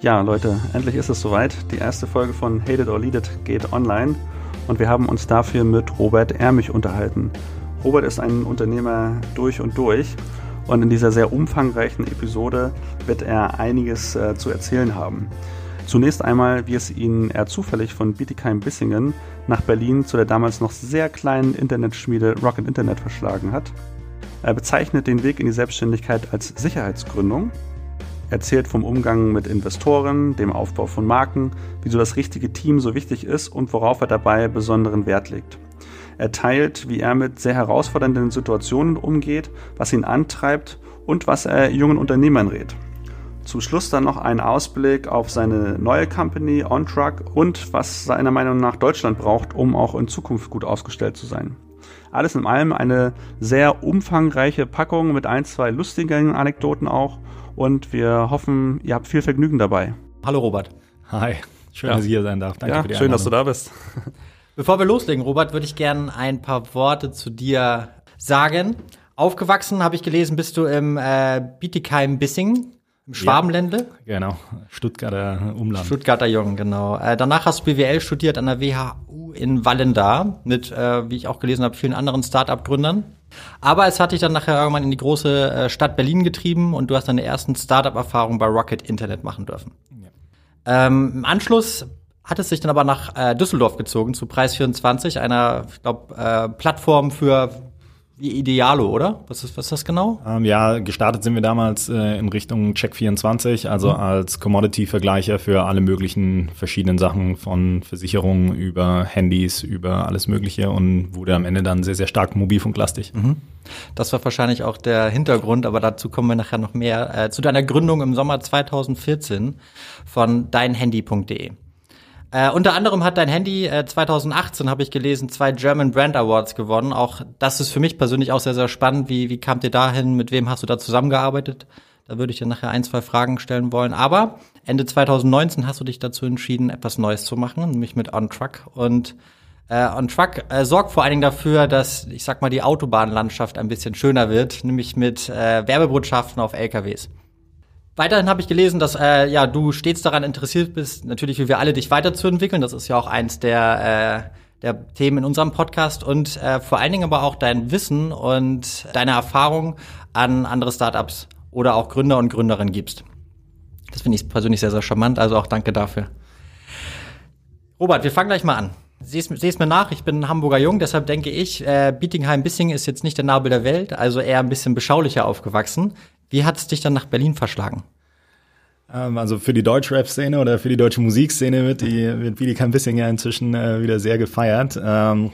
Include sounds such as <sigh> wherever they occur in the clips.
Ja, Leute, endlich ist es soweit. Die erste Folge von Hate It or Lead It geht online und wir haben uns dafür mit Robert Ermich unterhalten. Robert ist ein Unternehmer durch und durch und in dieser sehr umfangreichen Episode wird er einiges äh, zu erzählen haben. Zunächst einmal, wie es ihn eher zufällig von Bietigheim-Bissingen nach Berlin zu der damals noch sehr kleinen Internetschmiede Rocket Internet verschlagen hat. Er bezeichnet den Weg in die Selbstständigkeit als Sicherheitsgründung, erzählt vom Umgang mit Investoren, dem Aufbau von Marken, wieso das richtige Team so wichtig ist und worauf er dabei besonderen Wert legt. Er teilt, wie er mit sehr herausfordernden Situationen umgeht, was ihn antreibt und was er jungen Unternehmern rät. Zum Schluss dann noch ein Ausblick auf seine neue Company OnTruck und was seiner Meinung nach Deutschland braucht, um auch in Zukunft gut ausgestellt zu sein. Alles in allem eine sehr umfangreiche Packung mit ein, zwei lustigen Anekdoten auch und wir hoffen, ihr habt viel Vergnügen dabei. Hallo Robert. Hi, schön, ja. dass ich hier sein darf. Danke ja, für die schön, dass du da bist. <laughs> Bevor wir loslegen, Robert, würde ich gerne ein paar Worte zu dir sagen. Aufgewachsen, habe ich gelesen, bist du im äh, Bietigheim-Bissingen im Schwabenländle? Ja, genau, Stuttgarter Umland. Stuttgarter Jungen, genau. Äh, danach hast du BWL studiert an der WHU in Wallendar mit, äh, wie ich auch gelesen habe, vielen anderen Start-up-Gründern. Aber es hat dich dann nachher irgendwann in die große äh, Stadt Berlin getrieben und du hast deine ersten Start-up-Erfahrungen bei Rocket Internet machen dürfen. Ja. Ähm, Im Anschluss hat es sich dann aber nach äh, Düsseldorf gezogen zu Preis 24, einer, ich glaube, äh, Plattform für Idealo, oder? Was ist, was ist das genau? Ähm, ja, gestartet sind wir damals äh, in Richtung Check24, also mhm. als Commodity-Vergleicher für alle möglichen verschiedenen Sachen von Versicherungen über Handys, über alles Mögliche und wurde am Ende dann sehr, sehr stark mobilfunklastig. Mhm. Das war wahrscheinlich auch der Hintergrund, aber dazu kommen wir nachher noch mehr. Äh, zu deiner Gründung im Sommer 2014 von deinhandy.de. Äh, unter anderem hat dein Handy äh, 2018, habe ich gelesen, zwei German Brand Awards gewonnen. Auch das ist für mich persönlich auch sehr, sehr spannend. Wie, wie kamt ihr dahin? Mit wem hast du da zusammengearbeitet? Da würde ich dir nachher ein, zwei Fragen stellen wollen. Aber Ende 2019 hast du dich dazu entschieden, etwas Neues zu machen, nämlich mit On Truck. Und äh, On Truck äh, sorgt vor allen Dingen dafür, dass, ich sag mal, die Autobahnlandschaft ein bisschen schöner wird, nämlich mit äh, Werbebotschaften auf LKWs. Weiterhin habe ich gelesen, dass äh, ja du stets daran interessiert bist, natürlich wie wir alle dich weiterzuentwickeln. Das ist ja auch eins der äh, der Themen in unserem Podcast und äh, vor allen Dingen aber auch dein Wissen und deine Erfahrung an andere Startups oder auch Gründer und Gründerinnen gibst. Das finde ich persönlich sehr, sehr charmant, also auch danke dafür. Robert, wir fangen gleich mal an. Seh's, seh's mir nach, ich bin ein Hamburger Jung, deshalb denke ich, äh, Bietigheim-Bissing ist jetzt nicht der Nabel der Welt, also eher ein bisschen beschaulicher aufgewachsen. Wie hat es dich dann nach Berlin verschlagen? Ähm, also für die Deutschrap-Szene oder für die deutsche Musikszene wird die wird Billy kein bisschen ja inzwischen äh, wieder sehr gefeiert. Ähm,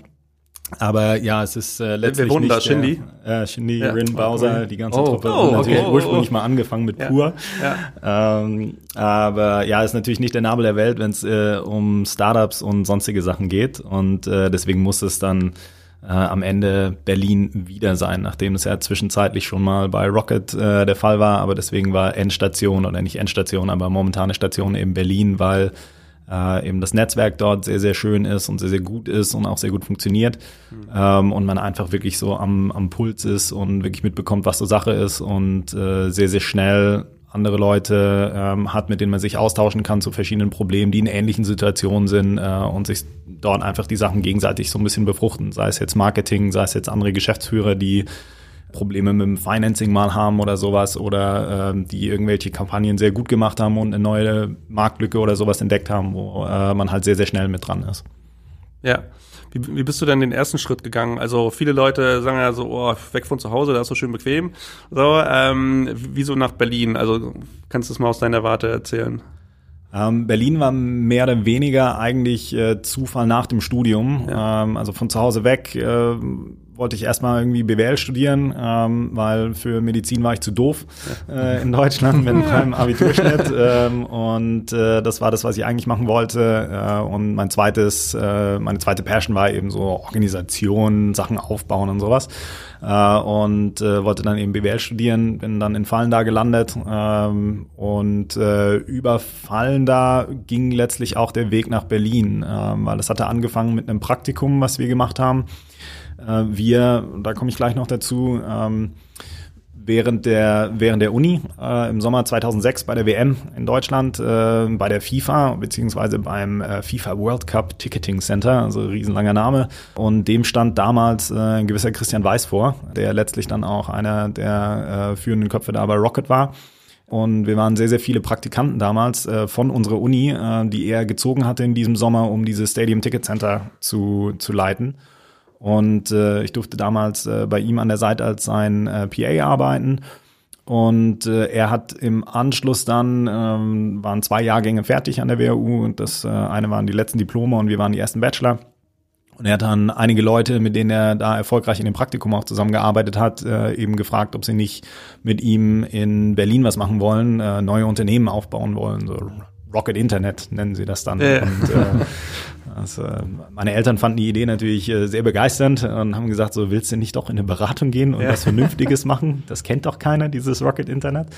aber ja, es ist äh, letztlich Wir wohnen nicht da, Shindy. Äh, Shindy, ja. Rin, Bowser, okay. die ganze oh. Truppe. Oh, natürlich okay. ursprünglich mal angefangen mit ja. Pur. Ja. Ähm, aber ja, ist natürlich nicht der Nabel der Welt, wenn es äh, um Startups und sonstige Sachen geht. Und äh, deswegen muss es dann äh, am Ende Berlin wieder sein, nachdem es ja zwischenzeitlich schon mal bei Rocket äh, der Fall war, aber deswegen war Endstation oder nicht Endstation, aber momentane Station eben Berlin, weil äh, eben das Netzwerk dort sehr, sehr schön ist und sehr, sehr gut ist und auch sehr gut funktioniert mhm. ähm, und man einfach wirklich so am, am Puls ist und wirklich mitbekommt, was so Sache ist und äh, sehr, sehr schnell andere Leute ähm, hat, mit denen man sich austauschen kann zu verschiedenen Problemen, die in ähnlichen Situationen sind äh, und sich dort einfach die Sachen gegenseitig so ein bisschen befruchten. Sei es jetzt Marketing, sei es jetzt andere Geschäftsführer, die Probleme mit dem Financing mal haben oder sowas oder äh, die irgendwelche Kampagnen sehr gut gemacht haben und eine neue Marktlücke oder sowas entdeckt haben, wo äh, man halt sehr, sehr schnell mit dran ist. Ja. Wie, wie bist du denn den ersten Schritt gegangen? Also viele Leute sagen ja so, oh, weg von zu Hause, da ist so schön bequem. So, ähm, wieso nach Berlin? Also kannst du es mal aus deiner Warte erzählen? Ähm, Berlin war mehr oder weniger eigentlich äh, Zufall nach dem Studium. Ja. Ähm, also von zu Hause weg äh, wollte ich erstmal irgendwie BWL studieren, ähm, weil für Medizin war ich zu doof äh, in Deutschland mit <laughs> einem Abiturschnitt. ähm, und äh, das war das, was ich eigentlich machen wollte. Äh, und mein zweites, äh, meine zweite Passion war eben so Organisation, Sachen aufbauen und sowas. Äh, und äh, wollte dann eben BWL studieren, bin dann in Fallen da gelandet. Ähm, und äh, über Fallen da ging letztlich auch der Weg nach Berlin, äh, weil das hatte angefangen mit einem Praktikum, was wir gemacht haben. Äh, wir, da komme ich gleich noch dazu, ähm, während der, während der Uni äh, im Sommer 2006 bei der WM in Deutschland, äh, bei der FIFA, beziehungsweise beim äh, FIFA World Cup Ticketing Center, also riesenlanger Name. Und dem stand damals äh, ein gewisser Christian Weiß vor, der letztlich dann auch einer der äh, führenden Köpfe da bei Rocket war. Und wir waren sehr, sehr viele Praktikanten damals von unserer Uni, die er gezogen hatte in diesem Sommer, um dieses Stadium Ticket Center zu, zu leiten. Und äh, ich durfte damals äh, bei ihm an der Seite als sein äh, PA arbeiten. Und äh, er hat im Anschluss dann, ähm, waren zwei Jahrgänge fertig an der WHU und das äh, eine waren die letzten Diplome und wir waren die ersten Bachelor. Und er hat dann einige Leute, mit denen er da erfolgreich in dem Praktikum auch zusammengearbeitet hat, äh, eben gefragt, ob sie nicht mit ihm in Berlin was machen wollen, äh, neue Unternehmen aufbauen wollen, so Rocket Internet nennen sie das dann. Ja. Und, äh, <laughs> also, meine Eltern fanden die Idee natürlich äh, sehr begeisternd und haben gesagt, so willst du nicht doch in eine Beratung gehen und ja. was Vernünftiges machen? Das kennt doch keiner, dieses Rocket Internet.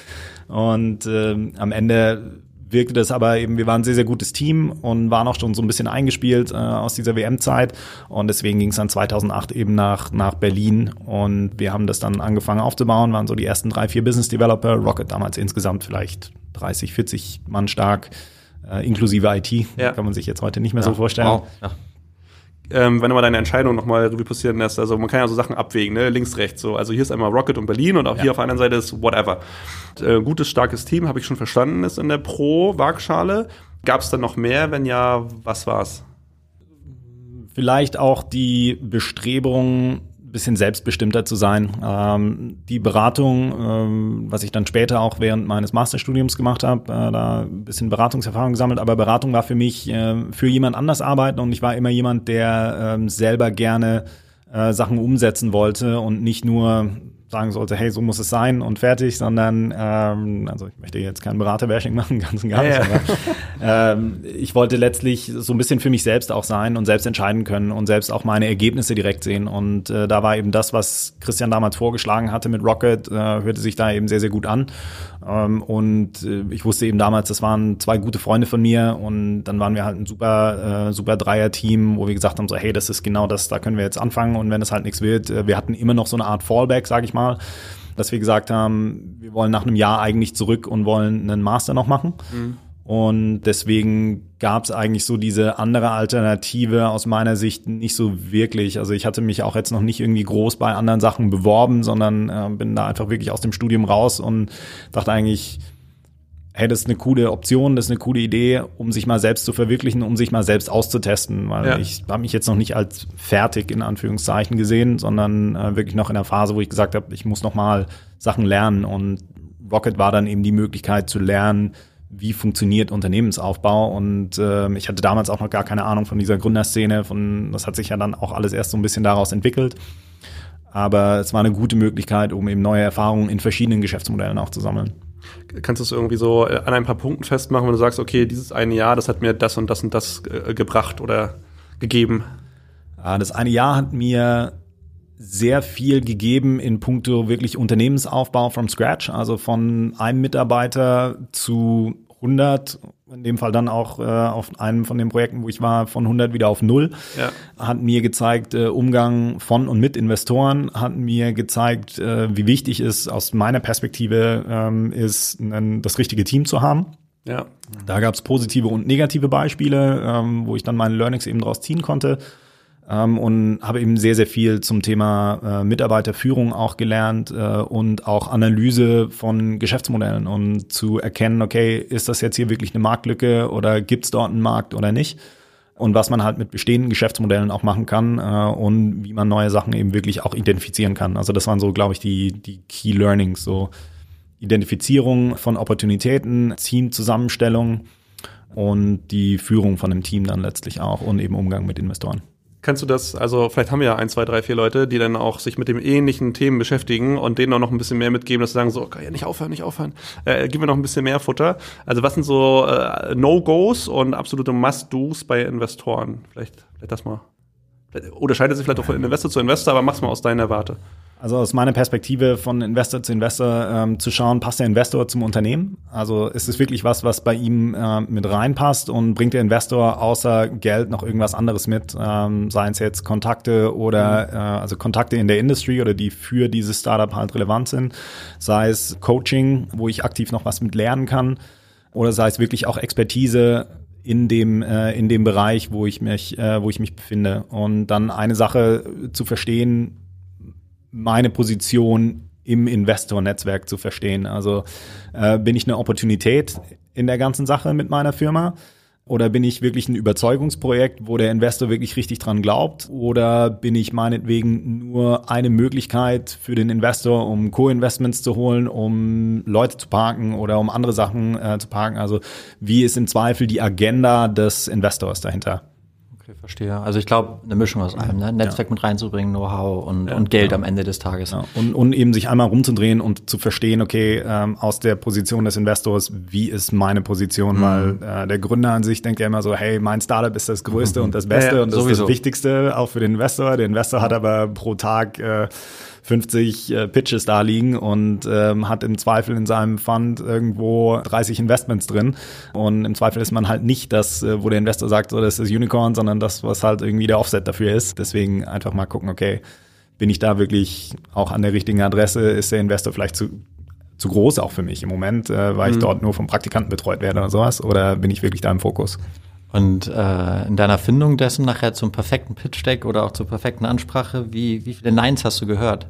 Und äh, am Ende wirkte das aber eben, wir waren ein sehr, sehr gutes Team und waren auch schon so ein bisschen eingespielt äh, aus dieser WM-Zeit und deswegen ging es dann 2008 eben nach, nach Berlin und wir haben das dann angefangen aufzubauen, waren so die ersten drei, vier Business Developer, Rocket damals insgesamt vielleicht 30, 40 Mann stark, äh, inklusive IT, ja. kann man sich jetzt heute nicht mehr ja. so vorstellen. Wow. Ja ähm, wenn du mal deine Entscheidung nochmal Revue passieren lässt. Also man kann ja so Sachen abwägen, ne? links, rechts. So. Also hier ist einmal Rocket und Berlin und auch hier auf der anderen Seite ist whatever. Äh, gutes, starkes Team, habe ich schon verstanden, ist in der Pro-Waagschale. Gab es dann noch mehr? Wenn ja, was war's? Vielleicht auch die Bestrebung, bisschen selbstbestimmter zu sein. Ähm, die Beratung, ähm, was ich dann später auch während meines Masterstudiums gemacht habe, äh, da ein bisschen Beratungserfahrung gesammelt, aber Beratung war für mich äh, für jemand anders arbeiten und ich war immer jemand, der äh, selber gerne äh, Sachen umsetzen wollte und nicht nur sagen sollte, hey, so muss es sein und fertig, sondern ähm, also ich möchte jetzt kein Beraterbashing machen, <laughs> ganz und gar nicht, ja, ja. aber ähm, ich wollte letztlich so ein bisschen für mich selbst auch sein und selbst entscheiden können und selbst auch meine Ergebnisse direkt sehen. Und äh, da war eben das, was Christian damals vorgeschlagen hatte mit Rocket, äh, hörte sich da eben sehr, sehr gut an. Ähm, und äh, ich wusste eben damals, das waren zwei gute Freunde von mir und dann waren wir halt ein super, äh, super Dreier-Team, wo wir gesagt haben, so hey, das ist genau das, da können wir jetzt anfangen und wenn es halt nichts wird, äh, wir hatten immer noch so eine Art Fallback, sage ich mal, dass wir gesagt haben, wir wollen nach einem Jahr eigentlich zurück und wollen einen Master noch machen. Mhm. Und deswegen gab es eigentlich so diese andere Alternative aus meiner Sicht nicht so wirklich. Also ich hatte mich auch jetzt noch nicht irgendwie groß bei anderen Sachen beworben, sondern äh, bin da einfach wirklich aus dem Studium raus und dachte eigentlich, hey, das ist eine coole Option, das ist eine coole Idee, um sich mal selbst zu verwirklichen, um sich mal selbst auszutesten, weil ja. ich habe mich jetzt noch nicht als fertig in Anführungszeichen gesehen, sondern äh, wirklich noch in der Phase, wo ich gesagt habe, ich muss noch mal Sachen lernen und Rocket war dann eben die Möglichkeit zu lernen, wie funktioniert Unternehmensaufbau. Und äh, ich hatte damals auch noch gar keine Ahnung von dieser Gründerszene. Von, das hat sich ja dann auch alles erst so ein bisschen daraus entwickelt. Aber es war eine gute Möglichkeit, um eben neue Erfahrungen in verschiedenen Geschäftsmodellen auch zu sammeln. Kannst du es irgendwie so äh, an ein paar Punkten festmachen, wenn du sagst, okay, dieses eine Jahr, das hat mir das und das und das äh, gebracht oder gegeben? Das eine Jahr hat mir sehr viel gegeben in puncto wirklich Unternehmensaufbau from scratch, also von einem Mitarbeiter zu 100, in dem Fall dann auch äh, auf einem von den Projekten, wo ich war, von 100 wieder auf null, ja. hat mir gezeigt, äh, Umgang von und mit Investoren, hat mir gezeigt, äh, wie wichtig es aus meiner Perspektive ähm, ist, ein, das richtige Team zu haben. Ja. Da gab es positive und negative Beispiele, ähm, wo ich dann meine Learnings eben draus ziehen konnte ähm, und habe eben sehr, sehr viel zum Thema äh, Mitarbeiterführung auch gelernt äh, und auch Analyse von Geschäftsmodellen und zu erkennen, okay, ist das jetzt hier wirklich eine Marktlücke oder gibt es dort einen Markt oder nicht? Und was man halt mit bestehenden Geschäftsmodellen auch machen kann äh, und wie man neue Sachen eben wirklich auch identifizieren kann. Also das waren so, glaube ich, die, die Key Learnings, so Identifizierung von Opportunitäten, Teamzusammenstellung und die Führung von einem Team dann letztlich auch und eben Umgang mit Investoren. Kannst du das, also vielleicht haben wir ja ein, zwei, drei, vier Leute, die dann auch sich mit dem ähnlichen Themen beschäftigen und denen auch noch ein bisschen mehr mitgeben, dass sie sagen so, okay, ja, nicht aufhören, nicht aufhören, äh, gib mir noch ein bisschen mehr Futter. Also was sind so äh, No-Gos und absolute Must-Dos bei Investoren? Vielleicht, vielleicht das mal. Oder scheidet sich vielleicht auch von Investor zu Investor, aber mach's mal aus deiner Warte. Also aus meiner Perspektive von Investor zu Investor ähm, zu schauen, passt der Investor zum Unternehmen? Also ist es wirklich was, was bei ihm äh, mit reinpasst und bringt der Investor außer Geld noch irgendwas anderes mit? Ähm, seien es jetzt Kontakte oder äh, also Kontakte in der Industry oder die für dieses Startup halt relevant sind, sei es Coaching, wo ich aktiv noch was mit lernen kann, oder sei es wirklich auch Expertise in dem äh, in dem Bereich, wo ich mich äh, wo ich mich befinde und dann eine Sache zu verstehen meine Position im Investor-Netzwerk zu verstehen. Also äh, bin ich eine Opportunität in der ganzen Sache mit meiner Firma? Oder bin ich wirklich ein Überzeugungsprojekt, wo der Investor wirklich richtig dran glaubt? Oder bin ich meinetwegen nur eine Möglichkeit für den Investor, um Co-Investments zu holen, um Leute zu parken oder um andere Sachen äh, zu parken? Also wie ist im Zweifel die Agenda des Investors dahinter? Okay, verstehe. Also ich glaube, eine Mischung aus allem, ne? Netzwerk ja. mit reinzubringen, Know-how und, ja, und Geld ja. am Ende des Tages. Und, und eben sich einmal rumzudrehen und zu verstehen, okay, ähm, aus der Position des Investors, wie ist meine Position? Mhm. Weil äh, der Gründer an sich denkt ja immer so, hey, mein Startup ist das Größte mhm. und das Beste und das sowieso. ist das Wichtigste, auch für den Investor. Der Investor hat aber pro Tag äh, 50 äh, Pitches da liegen und ähm, hat im Zweifel in seinem Fund irgendwo 30 Investments drin. Und im Zweifel ist man halt nicht das, äh, wo der Investor sagt, so, das ist Unicorn, sondern das, was halt irgendwie der Offset dafür ist. Deswegen einfach mal gucken, okay, bin ich da wirklich auch an der richtigen Adresse? Ist der Investor vielleicht zu, zu groß auch für mich im Moment, äh, weil mhm. ich dort nur vom Praktikanten betreut werde oder sowas? Oder bin ich wirklich da im Fokus? Und äh, in deiner Findung dessen nachher zum perfekten Pitch-Deck oder auch zur perfekten Ansprache, wie, wie viele Neins hast du gehört?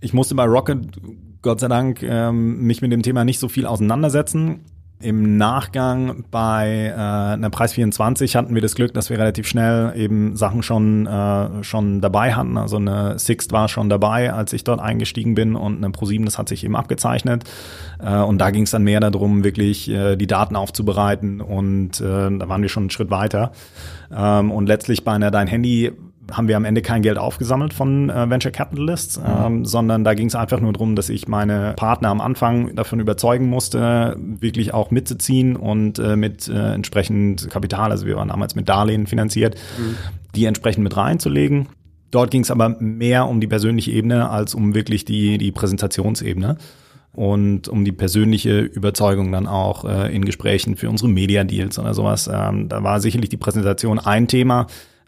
Ich musste bei Rocket, Gott sei Dank, ähm, mich mit dem Thema nicht so viel auseinandersetzen. Im Nachgang bei äh, einer Preis 24 hatten wir das Glück, dass wir relativ schnell eben Sachen schon äh, schon dabei hatten. Also eine Sixt war schon dabei, als ich dort eingestiegen bin und eine Pro7, das hat sich eben abgezeichnet. Äh, und da ging es dann mehr darum, wirklich äh, die Daten aufzubereiten und äh, da waren wir schon einen Schritt weiter. Ähm, und letztlich bei einer Dein Handy haben wir am Ende kein Geld aufgesammelt von äh, Venture Capitalists, mhm. ähm, sondern da ging es einfach nur darum, dass ich meine Partner am Anfang davon überzeugen musste, wirklich auch mitzuziehen und äh, mit äh, entsprechend Kapital, also wir waren damals mit Darlehen finanziert, mhm. die entsprechend mit reinzulegen. Dort ging es aber mehr um die persönliche Ebene als um wirklich die, die Präsentationsebene und um die persönliche Überzeugung dann auch äh, in Gesprächen für unsere Media-Deals oder sowas. Ähm, da war sicherlich die Präsentation ein Thema,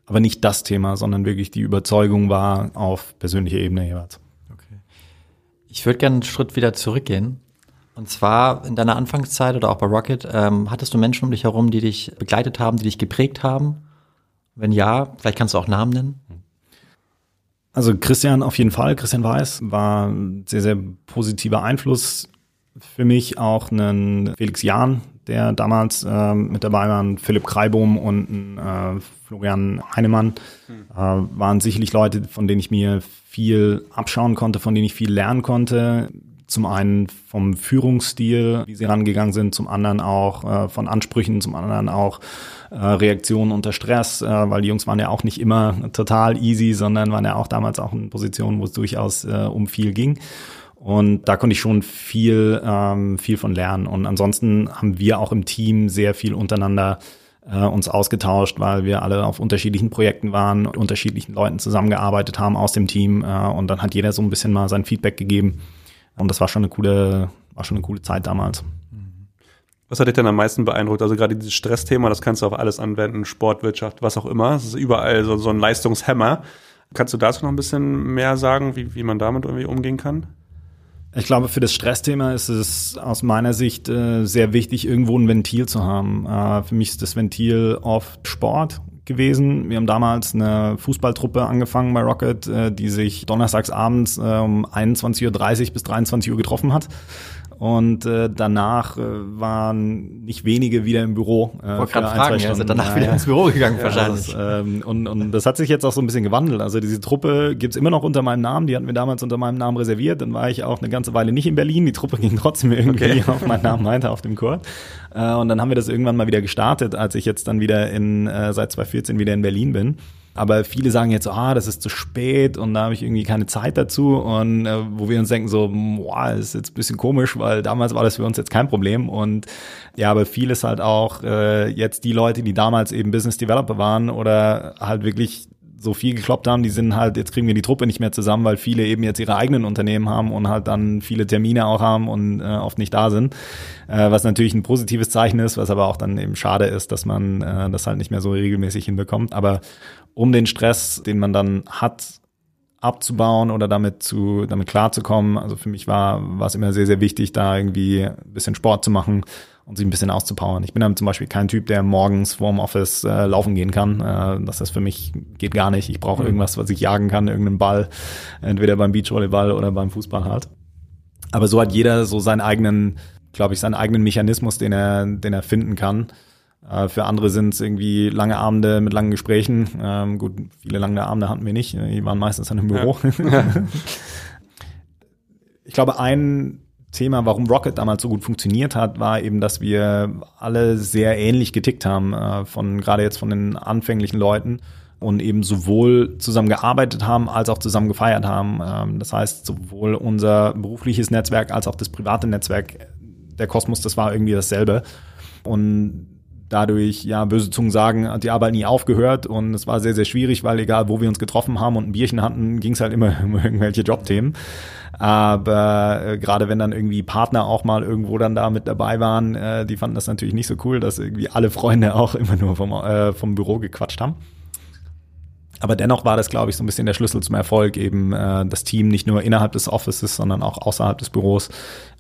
aber nicht das Thema, sondern wirklich die Überzeugung war auf persönlicher Ebene jeweils. Okay. Ich würde gerne einen Schritt wieder zurückgehen. Und zwar in deiner Anfangszeit oder auch bei Rocket, ähm, hattest du Menschen um dich herum, die dich begleitet haben, die dich geprägt haben? Wenn ja, vielleicht kannst du auch Namen nennen. Also Christian auf jeden Fall, Christian Weiß war ein sehr, sehr positiver Einfluss für mich. Auch einen Felix Jahn, der damals äh, mit dabei war, Philipp Kreibum und äh, Florian Heinemann, äh, waren sicherlich Leute, von denen ich mir viel abschauen konnte, von denen ich viel lernen konnte. Zum einen vom Führungsstil, wie sie rangegangen sind, zum anderen auch äh, von Ansprüchen, zum anderen auch äh, Reaktionen unter Stress, äh, weil die Jungs waren ja auch nicht immer total easy, sondern waren ja auch damals auch in Positionen, wo es durchaus äh, um viel ging. Und da konnte ich schon viel, ähm, viel von lernen. Und ansonsten haben wir auch im Team sehr viel untereinander äh, uns ausgetauscht, weil wir alle auf unterschiedlichen Projekten waren, mit unterschiedlichen Leuten zusammengearbeitet haben aus dem Team. Äh, und dann hat jeder so ein bisschen mal sein Feedback gegeben. Und das war schon eine coole, war schon eine coole Zeit damals. Was hat dich denn am meisten beeindruckt? Also gerade dieses Stressthema, das kannst du auf alles anwenden, Sportwirtschaft, was auch immer. Es ist überall so, so ein Leistungshammer. Kannst du dazu noch ein bisschen mehr sagen, wie, wie man damit irgendwie umgehen kann? Ich glaube, für das Stressthema ist es aus meiner Sicht äh, sehr wichtig, irgendwo ein Ventil zu haben. Äh, für mich ist das Ventil oft Sport gewesen. Wir haben damals eine Fußballtruppe angefangen bei Rocket, äh, die sich donnerstags abends äh, um 21.30 Uhr bis 23 Uhr getroffen hat. Und äh, danach äh, waren nicht wenige wieder im Büro. Äh, Wollte gerade fragen, ja, sind danach ja, wieder ins Büro gegangen ja, wahrscheinlich. Das, ähm, und, und das hat sich jetzt auch so ein bisschen gewandelt. Also diese Truppe gibt's immer noch unter meinem Namen. Die hatten wir damals unter meinem Namen reserviert. Dann war ich auch eine ganze Weile nicht in Berlin. Die Truppe <laughs> ging trotzdem irgendwie okay. auf meinen Namen weiter auf dem Chor. Äh, und dann haben wir das irgendwann mal wieder gestartet, als ich jetzt dann wieder in äh, seit 2014 wieder in Berlin bin. Aber viele sagen jetzt, ah, das ist zu spät und da habe ich irgendwie keine Zeit dazu. Und äh, wo wir uns denken, so, boah, ist jetzt ein bisschen komisch, weil damals war das für uns jetzt kein Problem. Und ja, aber viel ist halt auch äh, jetzt die Leute, die damals eben Business Developer waren oder halt wirklich so viel gekloppt haben, die sind halt, jetzt kriegen wir die Truppe nicht mehr zusammen, weil viele eben jetzt ihre eigenen Unternehmen haben und halt dann viele Termine auch haben und äh, oft nicht da sind. Äh, was natürlich ein positives Zeichen ist, was aber auch dann eben schade ist, dass man äh, das halt nicht mehr so regelmäßig hinbekommt. Aber um den Stress, den man dann hat, abzubauen oder damit zu damit klarzukommen. Also für mich war war es immer sehr sehr wichtig, da irgendwie ein bisschen Sport zu machen und sich ein bisschen auszupowern. Ich bin dann zum Beispiel kein Typ, der morgens vorm Office äh, laufen gehen kann. Äh, das ist für mich geht gar nicht. Ich brauche mhm. irgendwas, was ich jagen kann, irgendeinen Ball, entweder beim Beachvolleyball oder beim Fußball halt. Aber so hat jeder so seinen eigenen, glaube ich, seinen eigenen Mechanismus, den er den er finden kann. Äh, für andere sind es irgendwie lange Abende mit langen Gesprächen. Ähm, gut, viele lange Abende hatten wir nicht. Die waren meistens dann im Büro. Ja. <laughs> ich glaube, ein Thema, warum Rocket damals so gut funktioniert hat, war eben, dass wir alle sehr ähnlich getickt haben, äh, von gerade jetzt von den anfänglichen Leuten und eben sowohl zusammen gearbeitet haben als auch zusammen gefeiert haben. Ähm, das heißt, sowohl unser berufliches Netzwerk als auch das private Netzwerk, der Kosmos, das war irgendwie dasselbe. Und dadurch, ja, böse Zungen sagen, hat die Arbeit nie aufgehört und es war sehr, sehr schwierig, weil egal, wo wir uns getroffen haben und ein Bierchen hatten, ging es halt immer <laughs> um irgendwelche Jobthemen. Aber äh, gerade wenn dann irgendwie Partner auch mal irgendwo dann da mit dabei waren, äh, die fanden das natürlich nicht so cool, dass irgendwie alle Freunde auch immer nur vom, äh, vom Büro gequatscht haben. Aber dennoch war das, glaube ich, so ein bisschen der Schlüssel zum Erfolg, eben äh, das Team nicht nur innerhalb des Offices, sondern auch außerhalb des Büros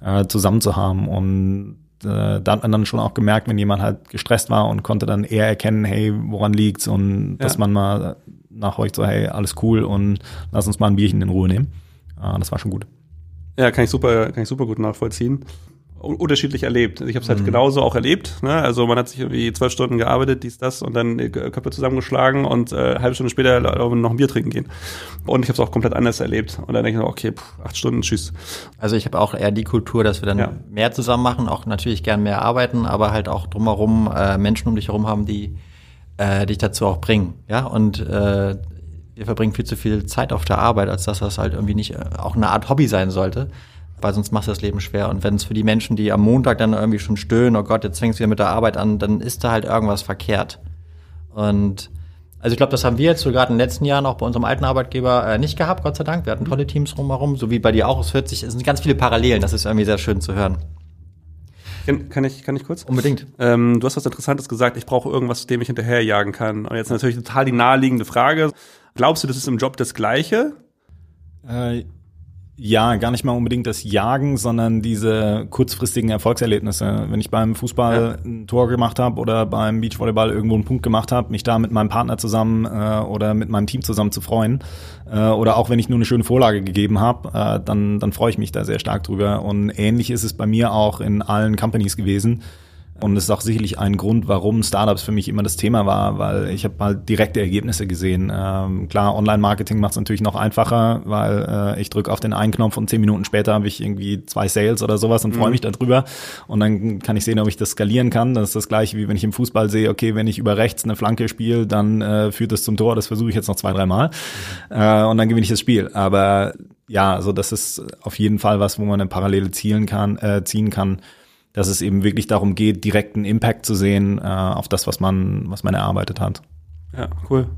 äh, zusammen zu haben. Und äh, da hat man dann schon auch gemerkt, wenn jemand halt gestresst war und konnte dann eher erkennen, hey, woran liegt's und ja. dass man mal nachhorcht so, hey, alles cool und lass uns mal ein Bierchen in Ruhe nehmen. Äh, das war schon gut. Ja, kann ich super, kann ich super gut nachvollziehen unterschiedlich erlebt. Ich habe es halt mhm. genauso auch erlebt. Ne? Also man hat sich irgendwie zwölf Stunden gearbeitet, dies, das und dann Köpfe zusammengeschlagen und äh, halbe Stunde später noch ein Bier trinken gehen. Und ich habe es auch komplett anders erlebt. Und dann denke ich okay, pff, acht Stunden, tschüss. Also ich habe auch eher die Kultur, dass wir dann ja. mehr zusammen machen, auch natürlich gern mehr arbeiten, aber halt auch drumherum äh, Menschen um dich herum haben, die äh, dich dazu auch bringen. Ja, und äh, wir verbringen viel zu viel Zeit auf der Arbeit, als dass das halt irgendwie nicht äh, auch eine Art Hobby sein sollte weil sonst machst du das Leben schwer. Und wenn es für die Menschen, die am Montag dann irgendwie schon stöhnen, oh Gott, jetzt fängst du wieder mit der Arbeit an, dann ist da halt irgendwas verkehrt. Und also ich glaube, das haben wir jetzt so gerade in den letzten Jahren auch bei unserem alten Arbeitgeber äh, nicht gehabt, Gott sei Dank. Wir hatten tolle Teams rumherum, so wie bei dir auch. Es hört sich, es sind ganz viele Parallelen, das ist irgendwie sehr schön zu hören. Kann, ich, kann ich kurz? Unbedingt. Ähm, du hast was Interessantes gesagt, ich brauche irgendwas, dem ich hinterherjagen kann. Und jetzt natürlich total die naheliegende Frage. Glaubst du, das ist im Job das Gleiche? Äh, ja, gar nicht mal unbedingt das Jagen, sondern diese kurzfristigen Erfolgserlebnisse. Wenn ich beim Fußball ja. ein Tor gemacht habe oder beim Beachvolleyball irgendwo einen Punkt gemacht habe, mich da mit meinem Partner zusammen äh, oder mit meinem Team zusammen zu freuen. Äh, oder auch wenn ich nur eine schöne Vorlage gegeben habe, äh, dann, dann freue ich mich da sehr stark drüber. Und ähnlich ist es bei mir auch in allen Companies gewesen. Und das ist auch sicherlich ein Grund, warum Startups für mich immer das Thema war, weil ich habe halt direkte Ergebnisse gesehen. Ähm, klar, Online-Marketing macht es natürlich noch einfacher, weil äh, ich drücke auf den einen Knopf und zehn Minuten später habe ich irgendwie zwei Sales oder sowas und freue mhm. mich darüber. Und dann kann ich sehen, ob ich das skalieren kann. Das ist das gleiche, wie wenn ich im Fußball sehe, okay, wenn ich über rechts eine Flanke spiele, dann äh, führt es zum Tor. Das versuche ich jetzt noch zwei, dreimal. Mhm. Äh, und dann gewinne ich das Spiel. Aber ja, also das ist auf jeden Fall was, wo man eine Parallele zielen kann, äh, ziehen kann dass es eben wirklich darum geht, direkten Impact zu sehen äh, auf das, was man, was man erarbeitet hat. Ja, cool.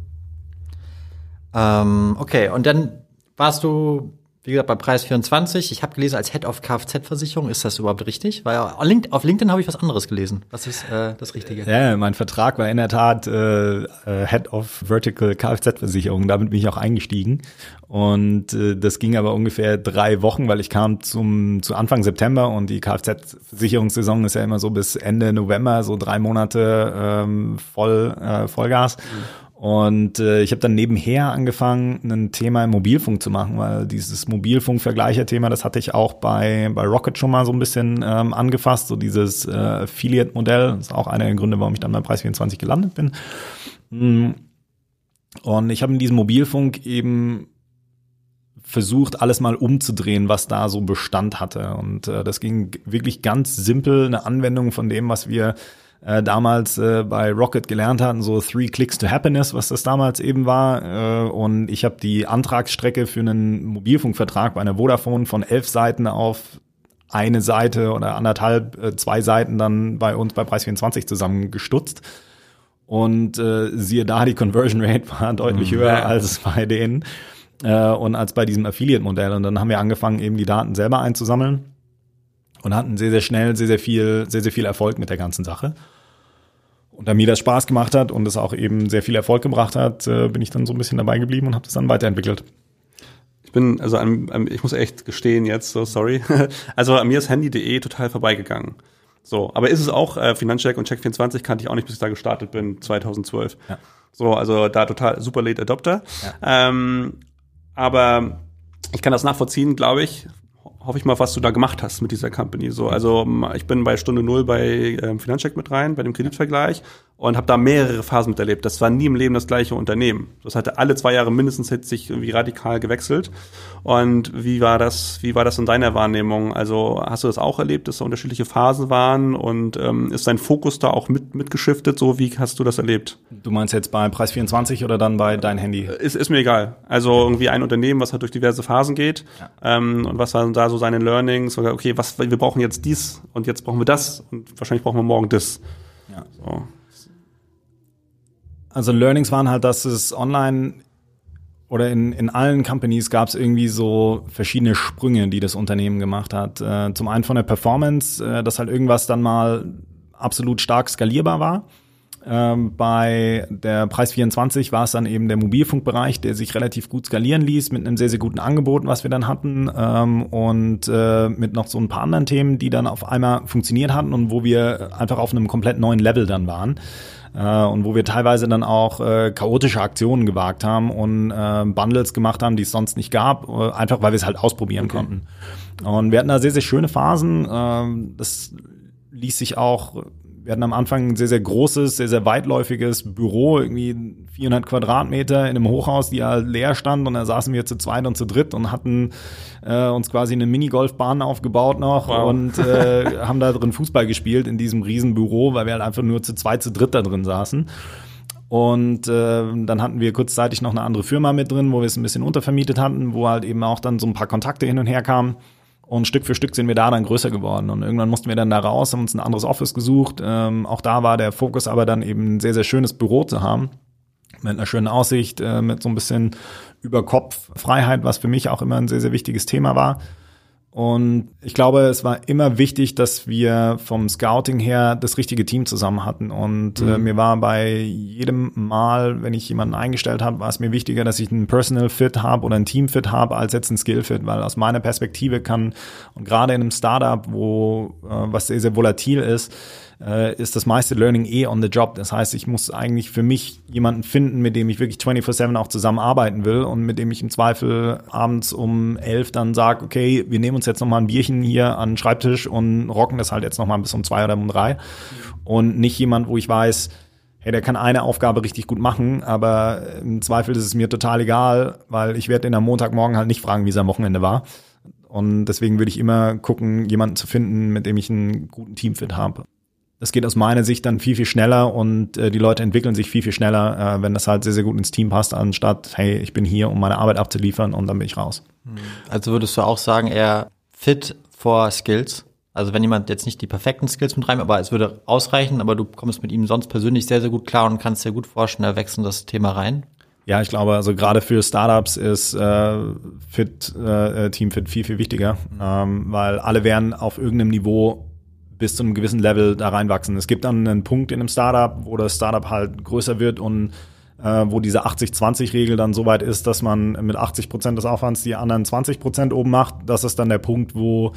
Ähm, okay, und dann warst du, wie gesagt, bei Preis 24. Ich habe gelesen, als Head of Kfz-Versicherung, ist das überhaupt richtig? Weil auf LinkedIn habe ich was anderes gelesen. Was ist äh, das Richtige? Ja, mein Vertrag war in der Tat äh, äh Head of Vertical Kfz-Versicherung. Damit bin ich auch eingestiegen. Und äh, das ging aber ungefähr drei Wochen, weil ich kam zum zu Anfang September und die Kfz-Versicherungssaison ist ja immer so bis Ende November, so drei Monate ähm, voll äh, Vollgas. Mhm. Und äh, ich habe dann nebenher angefangen, ein Thema im Mobilfunk zu machen, weil dieses Mobilfunk-Vergleicher-Thema, das hatte ich auch bei, bei Rocket schon mal so ein bisschen ähm, angefasst, so dieses äh, Affiliate-Modell. Das ist auch einer der Gründe, warum ich dann bei Preis 24 gelandet bin. Mm. Und ich habe in diesem Mobilfunk eben versucht, alles mal umzudrehen, was da so Bestand hatte. Und äh, das ging wirklich ganz simpel, eine Anwendung von dem, was wir äh, damals äh, bei Rocket gelernt hatten, so Three Clicks to Happiness, was das damals eben war. Äh, und ich habe die Antragsstrecke für einen Mobilfunkvertrag bei einer Vodafone von elf Seiten auf eine Seite oder anderthalb, äh, zwei Seiten dann bei uns bei Preis 24 zusammengestutzt Und äh, siehe da, die Conversion Rate <laughs> war deutlich mhm. höher als bei denen äh, und als bei diesem Affiliate-Modell. Und dann haben wir angefangen, eben die Daten selber einzusammeln und hatten sehr, sehr schnell sehr, sehr viel, sehr, sehr viel Erfolg mit der ganzen Sache. Und da mir das Spaß gemacht hat und es auch eben sehr viel Erfolg gebracht hat, äh, bin ich dann so ein bisschen dabei geblieben und habe das dann weiterentwickelt. Ich bin, also an, an, ich muss echt gestehen jetzt, so sorry. <laughs> Also an mir ist handy.de total vorbeigegangen. So, aber ist es auch, äh, Finanzcheck und Check24 kannte ich auch nicht, bis ich da gestartet bin, 2012. Ja. So, also da total super late Adopter. Ja. Ähm, aber ich kann das nachvollziehen, glaube ich, hoffe ich mal, was du da gemacht hast mit dieser Company. So, also ich bin bei Stunde Null bei ähm, Finanzcheck mit rein, bei dem Kreditvergleich und habe da mehrere Phasen miterlebt. Das war nie im Leben das gleiche Unternehmen. Das hatte alle zwei Jahre mindestens sich irgendwie radikal gewechselt. Und wie war das? Wie war das in deiner Wahrnehmung? Also hast du das auch erlebt, dass da unterschiedliche Phasen waren und ähm, ist dein Fokus da auch mit mitgeschiftet? So wie hast du das erlebt? Du meinst jetzt bei Preis 24 oder dann bei dein Handy? Ist, ist mir egal. Also irgendwie ein Unternehmen, was halt durch diverse Phasen geht ja. ähm, und was waren da so seine Learnings? Okay, was wir brauchen jetzt dies und jetzt brauchen wir das und wahrscheinlich brauchen wir morgen das. Ja. So. Also Learnings waren halt, dass es online oder in, in allen Companies gab es irgendwie so verschiedene Sprünge, die das Unternehmen gemacht hat. Äh, zum einen von der Performance, äh, dass halt irgendwas dann mal absolut stark skalierbar war. Ähm, bei der Preis 24 war es dann eben der Mobilfunkbereich, der sich relativ gut skalieren ließ mit einem sehr, sehr guten Angebot, was wir dann hatten ähm, und äh, mit noch so ein paar anderen Themen, die dann auf einmal funktioniert hatten und wo wir einfach auf einem komplett neuen Level dann waren äh, und wo wir teilweise dann auch äh, chaotische Aktionen gewagt haben und äh, Bundles gemacht haben, die es sonst nicht gab, äh, einfach weil wir es halt ausprobieren okay. konnten. Und wir hatten da sehr, sehr schöne Phasen. Äh, das ließ sich auch wir hatten am Anfang ein sehr, sehr großes, sehr, sehr weitläufiges Büro, irgendwie 400 Quadratmeter in einem Hochhaus, die halt leer stand und da saßen wir zu zweit und zu dritt und hatten äh, uns quasi eine Minigolfbahn aufgebaut noch wow. und äh, <laughs> haben da drin Fußball gespielt in diesem Riesenbüro, weil wir halt einfach nur zu zweit, zu dritt da drin saßen. Und äh, dann hatten wir kurzzeitig noch eine andere Firma mit drin, wo wir es ein bisschen untervermietet hatten, wo halt eben auch dann so ein paar Kontakte hin und her kamen. Und Stück für Stück sind wir da dann größer geworden. Und irgendwann mussten wir dann da raus, haben uns ein anderes Office gesucht. Ähm, auch da war der Fokus aber dann eben ein sehr, sehr schönes Büro zu haben. Mit einer schönen Aussicht, äh, mit so ein bisschen über Kopf Freiheit, was für mich auch immer ein sehr, sehr wichtiges Thema war. Und ich glaube, es war immer wichtig, dass wir vom Scouting her das richtige Team zusammen hatten. Und äh, mhm. äh, mir war bei jedem Mal, wenn ich jemanden eingestellt habe, war es mir wichtiger, dass ich einen Personal Fit habe oder ein Team Fit habe, als jetzt ein Skill Fit. Weil aus meiner Perspektive kann, und gerade in einem Startup, wo äh, was sehr, sehr volatil ist, äh, ist das meiste Learning eh on the job. Das heißt, ich muss eigentlich für mich jemanden finden, mit dem ich wirklich 24-7 auch zusammenarbeiten will und mit dem ich im Zweifel abends um elf dann sage, okay, wir nehmen uns jetzt nochmal ein Bierchen hier an den Schreibtisch und rocken das halt jetzt nochmal bis um zwei oder um drei. Und nicht jemand, wo ich weiß, hey, der kann eine Aufgabe richtig gut machen, aber im Zweifel ist es mir total egal, weil ich werde den am Montagmorgen halt nicht fragen, wie am Wochenende war. Und deswegen würde ich immer gucken, jemanden zu finden, mit dem ich einen guten Teamfit habe das geht aus meiner Sicht dann viel, viel schneller und äh, die Leute entwickeln sich viel, viel schneller, äh, wenn das halt sehr, sehr gut ins Team passt, anstatt, hey, ich bin hier, um meine Arbeit abzuliefern und dann bin ich raus. Hm. Also würdest du auch sagen, eher fit for Skills? Also wenn jemand jetzt nicht die perfekten Skills mit rein, aber es würde ausreichen, aber du kommst mit ihm sonst persönlich sehr, sehr gut klar und kannst dir gut vorstellen, er wechseln das Thema rein. Ja, ich glaube, also gerade für Startups ist äh, Fit, äh, Teamfit viel, viel wichtiger, mhm. ähm, weil alle werden auf irgendeinem Niveau bis zu einem gewissen Level da reinwachsen. Es gibt dann einen Punkt in einem Startup, wo das Startup halt größer wird und äh, wo diese 80-20-Regel dann so weit ist, dass man mit 80 Prozent des Aufwands die anderen 20 Prozent oben macht. Das ist dann der Punkt, wo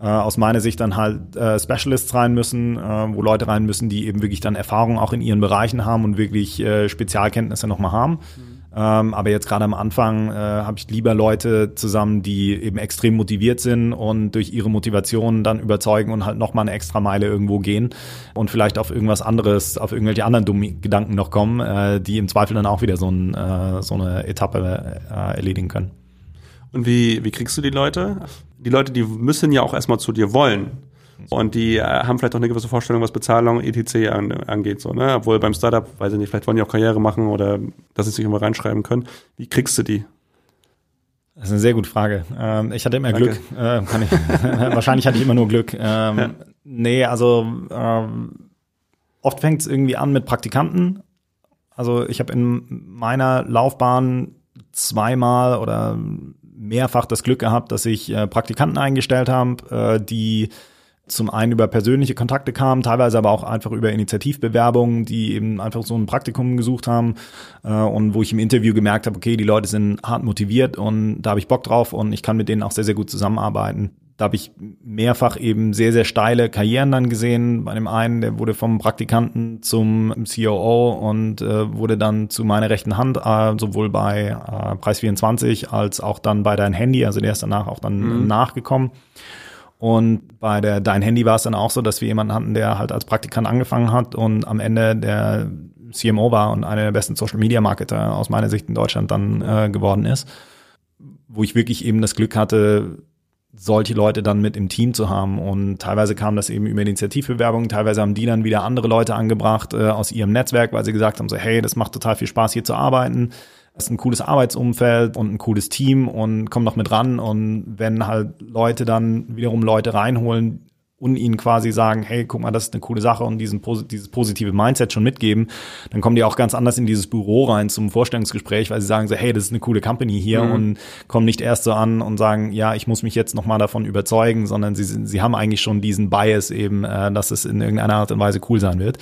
äh, aus meiner Sicht dann halt äh, Specialists rein müssen, äh, wo Leute rein müssen, die eben wirklich dann Erfahrung auch in ihren Bereichen haben und wirklich äh, Spezialkenntnisse nochmal haben. Mhm. Ähm, aber jetzt gerade am Anfang äh, habe ich lieber Leute zusammen, die eben extrem motiviert sind und durch ihre Motivation dann überzeugen und halt nochmal eine extra Meile irgendwo gehen und vielleicht auf irgendwas anderes, auf irgendwelche anderen dummen Gedanken noch kommen, äh, die im Zweifel dann auch wieder so, ein, äh, so eine Etappe äh, erledigen können. Und wie, wie kriegst du die Leute? Die Leute, die müssen ja auch erstmal zu dir wollen. Und die äh, haben vielleicht auch eine gewisse Vorstellung, was Bezahlung etc. An, angeht. So, ne? Obwohl beim Startup, weiß ich nicht, vielleicht wollen die auch Karriere machen oder dass sie sich immer reinschreiben können. Wie kriegst du die? Das ist eine sehr gute Frage. Ähm, ich hatte immer Danke. Glück. Äh, kann ich, <laughs> wahrscheinlich hatte ich immer nur Glück. Ähm, ja. Nee, also ähm, oft fängt es irgendwie an mit Praktikanten Also ich habe in meiner Laufbahn zweimal oder mehrfach das Glück gehabt, dass ich äh, Praktikanten eingestellt habe, äh, die zum einen über persönliche Kontakte kamen, teilweise aber auch einfach über Initiativbewerbungen, die eben einfach so ein Praktikum gesucht haben äh, und wo ich im Interview gemerkt habe, okay, die Leute sind hart motiviert und da habe ich Bock drauf und ich kann mit denen auch sehr, sehr gut zusammenarbeiten. Da habe ich mehrfach eben sehr, sehr steile Karrieren dann gesehen. Bei dem einen, der wurde vom Praktikanten zum COO und äh, wurde dann zu meiner rechten Hand, äh, sowohl bei äh, Preis24 als auch dann bei dein Handy. Also der ist danach auch dann mhm. nachgekommen. Und bei der Dein Handy war es dann auch so, dass wir jemanden hatten, der halt als Praktikant angefangen hat und am Ende der CMO war und einer der besten Social Media Marketer aus meiner Sicht in Deutschland dann äh, geworden ist. Wo ich wirklich eben das Glück hatte, solche Leute dann mit im Team zu haben. Und teilweise kam das eben über Initiativbewerbungen, teilweise haben die dann wieder andere Leute angebracht äh, aus ihrem Netzwerk, weil sie gesagt haben, so hey, das macht total viel Spaß hier zu arbeiten ist ein cooles Arbeitsumfeld und ein cooles Team und komm noch mit ran. Und wenn halt Leute dann wiederum Leute reinholen und ihnen quasi sagen, hey, guck mal, das ist eine coole Sache und diesen, dieses positive Mindset schon mitgeben, dann kommen die auch ganz anders in dieses Büro rein zum Vorstellungsgespräch, weil sie sagen so, hey, das ist eine coole Company hier mhm. und kommen nicht erst so an und sagen, ja, ich muss mich jetzt nochmal davon überzeugen, sondern sie, sie haben eigentlich schon diesen Bias eben, äh, dass es in irgendeiner Art und Weise cool sein wird.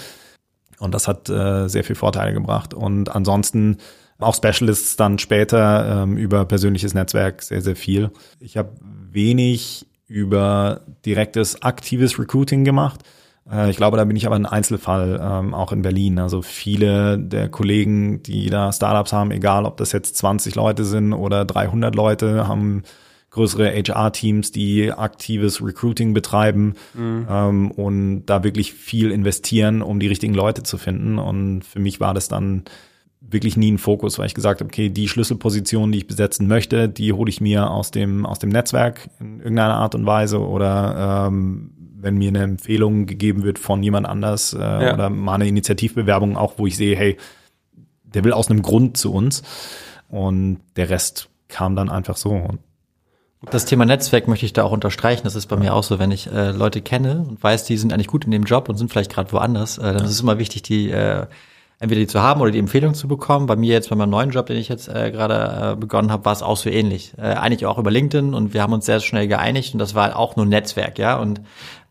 Und das hat äh, sehr viel Vorteile gebracht. Und ansonsten auch Specialists dann später ähm, über persönliches Netzwerk sehr, sehr viel. Ich habe wenig über direktes aktives Recruiting gemacht. Äh, ich glaube, da bin ich aber ein Einzelfall, ähm, auch in Berlin. Also viele der Kollegen, die da Startups haben, egal ob das jetzt 20 Leute sind oder 300 Leute, haben größere HR-Teams, die aktives Recruiting betreiben mhm. ähm, und da wirklich viel investieren, um die richtigen Leute zu finden. Und für mich war das dann wirklich nie ein Fokus, weil ich gesagt habe, okay, die Schlüsselposition, die ich besetzen möchte, die hole ich mir aus dem, aus dem Netzwerk in irgendeiner Art und Weise oder ähm, wenn mir eine Empfehlung gegeben wird von jemand anders äh, ja. oder mal eine Initiativbewerbung auch, wo ich sehe, hey, der will aus einem Grund zu uns und der Rest kam dann einfach so. Das Thema Netzwerk möchte ich da auch unterstreichen. Das ist bei mir auch so, wenn ich äh, Leute kenne und weiß, die sind eigentlich gut in dem Job und sind vielleicht gerade woanders, äh, dann ja. ist es immer wichtig, die äh, entweder die zu haben oder die Empfehlung zu bekommen. Bei mir jetzt bei meinem neuen Job, den ich jetzt äh, gerade äh, begonnen habe, war es auch so ähnlich. Äh, eigentlich auch über LinkedIn und wir haben uns sehr schnell geeinigt und das war auch nur Netzwerk, ja. Und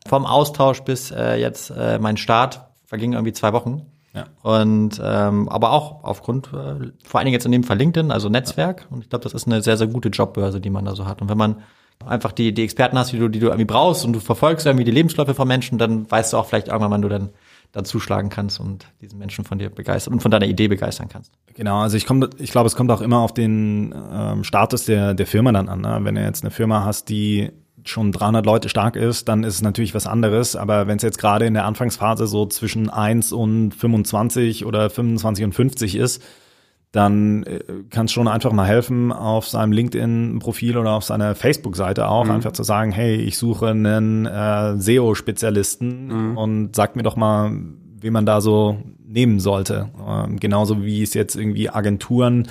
vom Austausch bis äh, jetzt äh, mein Start vergingen irgendwie zwei Wochen. Ja. Und ähm, aber auch aufgrund, äh, vor allen Dingen jetzt in dem Fall LinkedIn, also Netzwerk. Und ich glaube, das ist eine sehr, sehr gute Jobbörse, die man da so hat. Und wenn man einfach die, die Experten hast, die du, die du irgendwie brauchst und du verfolgst irgendwie die Lebensläufe von Menschen, dann weißt du auch vielleicht irgendwann, wann du dann dann zuschlagen kannst und diesen Menschen von dir begeistern und von deiner Idee begeistern kannst. Genau, also ich komme, ich glaube, es kommt auch immer auf den ähm, Status der der Firma dann an. Ne? Wenn du jetzt eine Firma hast, die schon 300 Leute stark ist, dann ist es natürlich was anderes. Aber wenn es jetzt gerade in der Anfangsphase so zwischen 1 und 25 oder 25 und 50 ist, dann äh, kann es schon einfach mal helfen, auf seinem LinkedIn-Profil oder auf seiner Facebook-Seite auch mhm. einfach zu sagen, hey, ich suche einen äh, SEO-Spezialisten mhm. und sag mir doch mal, wie man da so nehmen sollte. Ähm, genauso wie es jetzt irgendwie Agenturen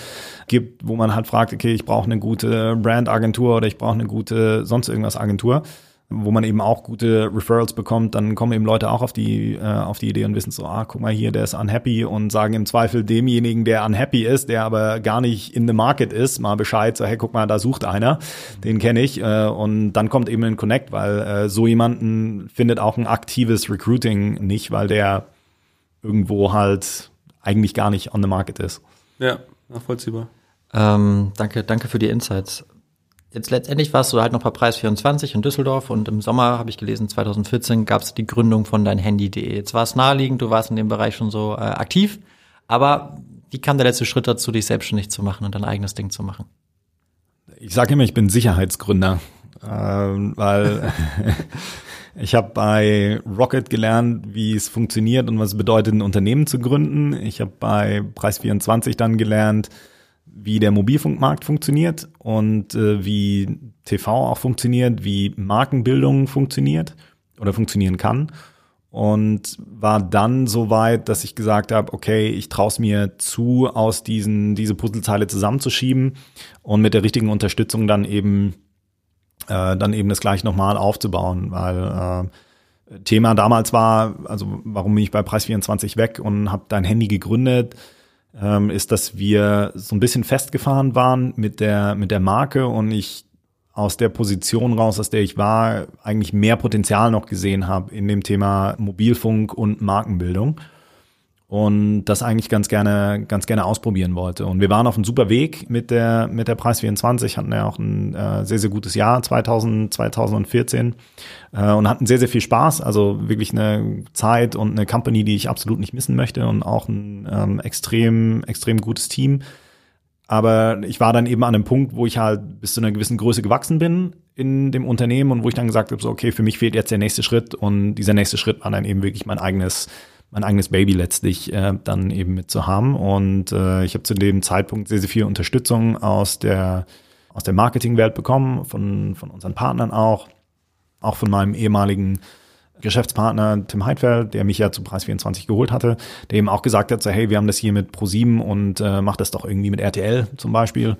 gibt, wo man halt fragt, okay, ich brauche eine gute Brand-Agentur oder ich brauche eine gute sonst irgendwas Agentur wo man eben auch gute Referrals bekommt, dann kommen eben Leute auch auf die, äh, auf die Idee und wissen so, ah, guck mal hier, der ist unhappy und sagen im Zweifel demjenigen, der unhappy ist, der aber gar nicht in the market ist, mal Bescheid, so, hey, guck mal, da sucht einer, den kenne ich äh, und dann kommt eben ein Connect, weil äh, so jemanden findet auch ein aktives Recruiting nicht, weil der irgendwo halt eigentlich gar nicht on the market ist. Ja, nachvollziehbar. Ähm, danke, danke für die Insights. Jetzt letztendlich warst du halt noch bei Preis 24 in Düsseldorf und im Sommer, habe ich gelesen, 2014 gab es die Gründung von dein Handy.de. Jetzt war es naheliegend, du warst in dem Bereich schon so äh, aktiv, aber wie kam der letzte Schritt dazu, dich selbstständig zu machen und dein eigenes Ding zu machen? Ich sage immer, ich bin Sicherheitsgründer, äh, weil <laughs> ich habe bei Rocket gelernt, wie es funktioniert und was es bedeutet, ein Unternehmen zu gründen. Ich habe bei Preis 24 dann gelernt, wie der Mobilfunkmarkt funktioniert und äh, wie TV auch funktioniert, wie Markenbildung funktioniert oder funktionieren kann. Und war dann so weit, dass ich gesagt habe, okay, ich traue es mir zu, aus diesen diese Puzzleteile zusammenzuschieben und mit der richtigen Unterstützung dann eben äh, dann eben das gleich nochmal aufzubauen, weil äh, Thema damals war, also warum bin ich bei Preis 24 weg und habe dein Handy gegründet, ähm, ist, dass wir so ein bisschen festgefahren waren mit der, mit der Marke und ich aus der Position raus, aus der ich war, eigentlich mehr Potenzial noch gesehen habe in dem Thema Mobilfunk und Markenbildung und das eigentlich ganz gerne, ganz gerne ausprobieren wollte. Und wir waren auf einem super Weg mit der, mit der Preis 24, hatten ja auch ein äh, sehr, sehr gutes Jahr 2000, 2014 äh, und hatten sehr, sehr viel Spaß. Also wirklich eine Zeit und eine Company, die ich absolut nicht missen möchte und auch ein ähm, extrem, extrem gutes Team. Aber ich war dann eben an einem Punkt, wo ich halt bis zu einer gewissen Größe gewachsen bin in dem Unternehmen und wo ich dann gesagt habe, so, okay, für mich fehlt jetzt der nächste Schritt und dieser nächste Schritt war dann eben wirklich mein eigenes mein eigenes Baby letztlich äh, dann eben mit zu haben. Und äh, ich habe zu dem Zeitpunkt sehr, sehr viel Unterstützung aus der, aus der Marketingwelt bekommen, von, von unseren Partnern auch, auch von meinem ehemaligen Geschäftspartner Tim Heidfeld, der mich ja zu Preis 24 geholt hatte, der eben auch gesagt hat, so, hey, wir haben das hier mit Pro7 und äh, macht das doch irgendwie mit RTL zum Beispiel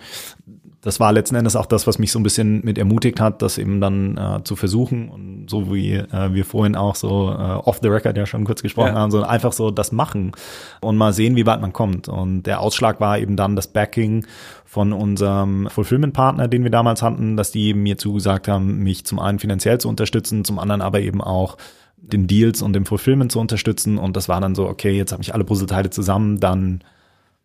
das war letzten Endes auch das, was mich so ein bisschen mit ermutigt hat, das eben dann äh, zu versuchen. Und so wie äh, wir vorhin auch so äh, off the record ja schon kurz gesprochen ja. haben, so einfach so das machen und mal sehen, wie weit man kommt. Und der Ausschlag war eben dann das Backing von unserem Fulfillment-Partner, den wir damals hatten, dass die mir zugesagt haben, mich zum einen finanziell zu unterstützen, zum anderen aber eben auch den Deals und dem Fulfillment zu unterstützen. Und das war dann so, okay, jetzt habe ich alle Puzzleteile zusammen, dann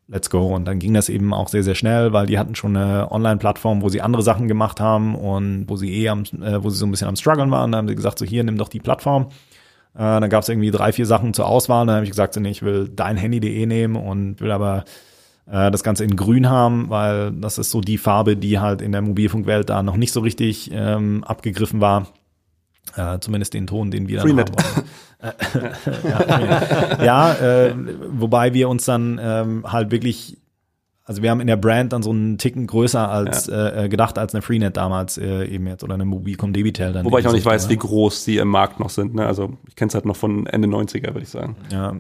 let's go. Und dann ging das eben auch sehr, sehr schnell, weil die hatten schon eine Online-Plattform, wo sie andere Sachen gemacht haben und wo sie eh am, äh, wo sie so ein bisschen am struggeln waren. Dann haben sie gesagt, so hier, nimm doch die Plattform. Äh, dann gab es irgendwie drei, vier Sachen zur Auswahl. Dann habe ich gesagt, so, nee, ich will dein Handy.de nehmen und will aber äh, das Ganze in grün haben, weil das ist so die Farbe, die halt in der Mobilfunkwelt da noch nicht so richtig ähm, abgegriffen war. Äh, zumindest den Ton, den wir dann Freenet. haben <laughs> ja, <laughs> ja äh, wobei wir uns dann ähm, halt wirklich also wir haben in der Brand dann so einen Ticken größer als ja. äh, gedacht als eine Freenet damals äh, eben jetzt oder eine Mobilcom Debitel dann. Wobei ich auch nicht weiß, wie groß sie im Markt noch sind. Ne? Also ich kenne es halt noch von Ende 90er, würde ich sagen. Ja.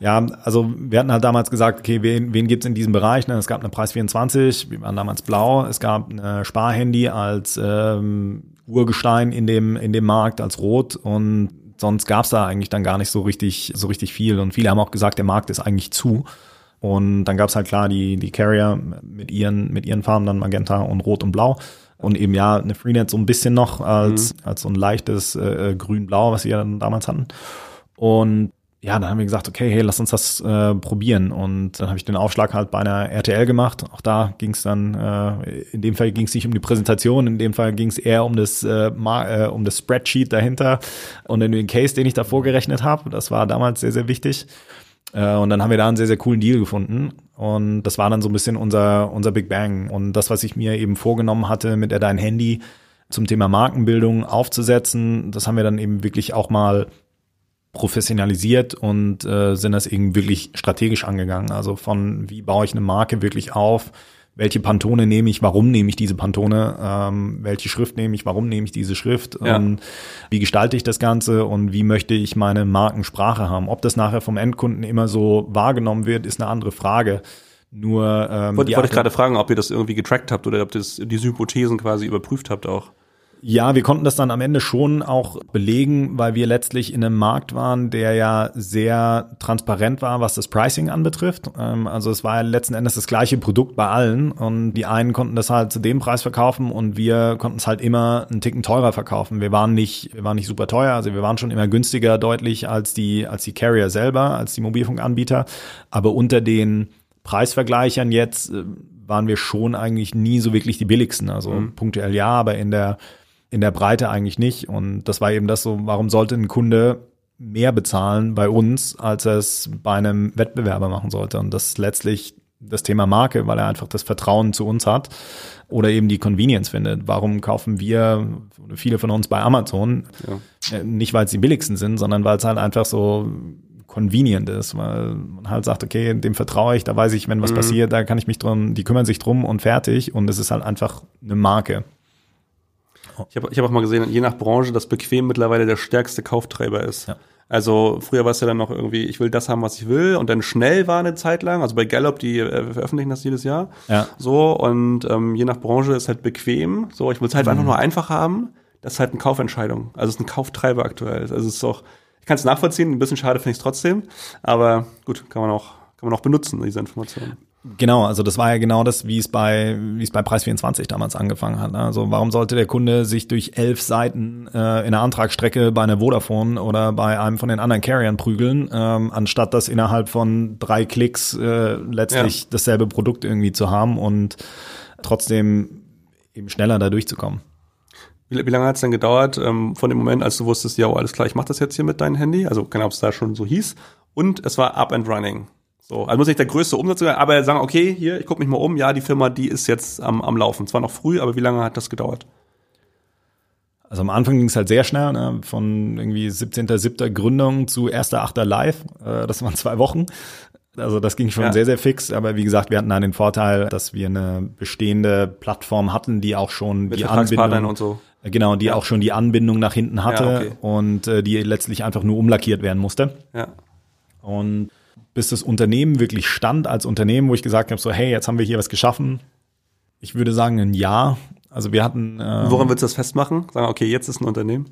ja. ja, also wir hatten halt damals gesagt, okay, wen, wen gibt's in diesem Bereich? Ne? Es gab eine Preis 24, wir waren damals blau, es gab eine Sparhandy als ähm, Urgestein in dem, in dem Markt als rot und sonst gab's da eigentlich dann gar nicht so richtig, so richtig viel. Und viele haben auch gesagt, der Markt ist eigentlich zu. Und dann gab's halt klar die, die Carrier mit ihren, mit ihren Farben, dann Magenta und Rot und Blau. Und eben ja, eine Freenet so ein bisschen noch als, mhm. als so ein leichtes äh, Grün-Blau, was sie ja dann damals hatten. Und ja, dann haben wir gesagt, okay, hey, lass uns das äh, probieren. Und dann habe ich den Aufschlag halt bei einer RTL gemacht. Auch da ging es dann, äh, in dem Fall ging es nicht um die Präsentation, in dem Fall ging es eher um das, äh, äh, um das Spreadsheet dahinter und in den Case, den ich da vorgerechnet habe. Das war damals sehr, sehr wichtig. Äh, und dann haben wir da einen sehr, sehr coolen Deal gefunden. Und das war dann so ein bisschen unser, unser Big Bang. Und das, was ich mir eben vorgenommen hatte, mit der dein Handy zum Thema Markenbildung aufzusetzen, das haben wir dann eben wirklich auch mal professionalisiert und äh, sind das eben wirklich strategisch angegangen. Also von wie baue ich eine Marke wirklich auf, welche Pantone nehme ich, warum nehme ich diese Pantone, ähm, welche Schrift nehme ich, warum nehme ich diese Schrift, ja. und wie gestalte ich das Ganze und wie möchte ich meine Markensprache haben. Ob das nachher vom Endkunden immer so wahrgenommen wird, ist eine andere Frage. Nur ähm, wollte, wollte ich gerade fragen, ob ihr das irgendwie getrackt habt oder ob ihr das, diese Hypothesen quasi überprüft habt auch. Ja, wir konnten das dann am Ende schon auch belegen, weil wir letztlich in einem Markt waren, der ja sehr transparent war, was das Pricing anbetrifft. Ähm, also es war ja letzten Endes das gleiche Produkt bei allen und die einen konnten das halt zu dem Preis verkaufen und wir konnten es halt immer einen Ticken teurer verkaufen. Wir waren nicht, wir waren nicht super teuer, also wir waren schon immer günstiger deutlich als die, als die Carrier selber, als die Mobilfunkanbieter. Aber unter den Preisvergleichern jetzt äh, waren wir schon eigentlich nie so wirklich die billigsten. Also mhm. punktuell ja, aber in der in der Breite eigentlich nicht. Und das war eben das so, warum sollte ein Kunde mehr bezahlen bei uns, als er es bei einem Wettbewerber machen sollte? Und das ist letztlich das Thema Marke, weil er einfach das Vertrauen zu uns hat oder eben die Convenience findet. Warum kaufen wir, viele von uns bei Amazon, ja. Äh, nicht weil es die billigsten sind, sondern weil es halt einfach so convenient ist, weil man halt sagt, okay, dem vertraue ich, da weiß ich, wenn was mhm. passiert, da kann ich mich drum, die kümmern sich drum und fertig und es ist halt einfach eine Marke. Ich habe ich hab auch mal gesehen, je nach Branche, dass bequem mittlerweile der stärkste Kauftreiber ist. Ja. Also früher war es ja dann noch irgendwie, ich will das haben, was ich will, und dann schnell war eine Zeit lang. Also bei Gallup, die äh, veröffentlichen das jedes Jahr. Ja. So und ähm, je nach Branche ist halt bequem. So, ich will es halt mhm. einfach nur einfach haben. Das ist halt eine Kaufentscheidung. Also es ist ein Kauftreiber aktuell. Also es ist auch, ich kann es nachvollziehen. Ein bisschen schade finde ich es trotzdem, aber gut, kann man auch kann man auch benutzen, diese Informationen. Genau, also das war ja genau das, wie es bei, wie es bei Preis24 damals angefangen hat. Ne? Also warum sollte der Kunde sich durch elf Seiten äh, in der Antragsstrecke bei einer Vodafone oder bei einem von den anderen Carriern prügeln, ähm, anstatt das innerhalb von drei Klicks äh, letztlich ja. dasselbe Produkt irgendwie zu haben und trotzdem eben schneller da durchzukommen. Wie, wie lange hat es denn gedauert ähm, von dem Moment, als du wusstest, ja, oh, alles klar, ich mach das jetzt hier mit deinem Handy? Also keine Ahnung, ob es da schon so hieß. Und es war up and running. So, also muss nicht der größte Umsatz sein, aber sagen, okay, hier, ich gucke mich mal um, ja, die Firma, die ist jetzt am, am Laufen. Zwar noch früh, aber wie lange hat das gedauert? Also am Anfang ging es halt sehr schnell, ne? von irgendwie 17.07. Gründung zu 1.08. Live. Äh, das waren zwei Wochen. Also das ging schon ja. sehr, sehr fix. Aber wie gesagt, wir hatten dann den Vorteil, dass wir eine bestehende Plattform hatten, die auch schon Mit die Anbindung und so. Genau, die ja. auch schon die Anbindung nach hinten hatte ja, okay. und äh, die letztlich einfach nur umlackiert werden musste. Ja. Und bis das Unternehmen wirklich stand als Unternehmen, wo ich gesagt habe, so hey, jetzt haben wir hier was geschaffen. Ich würde sagen ein Jahr. Also wir hatten. Ähm, Woran würdest du das festmachen? Sagen, okay, jetzt ist ein Unternehmen.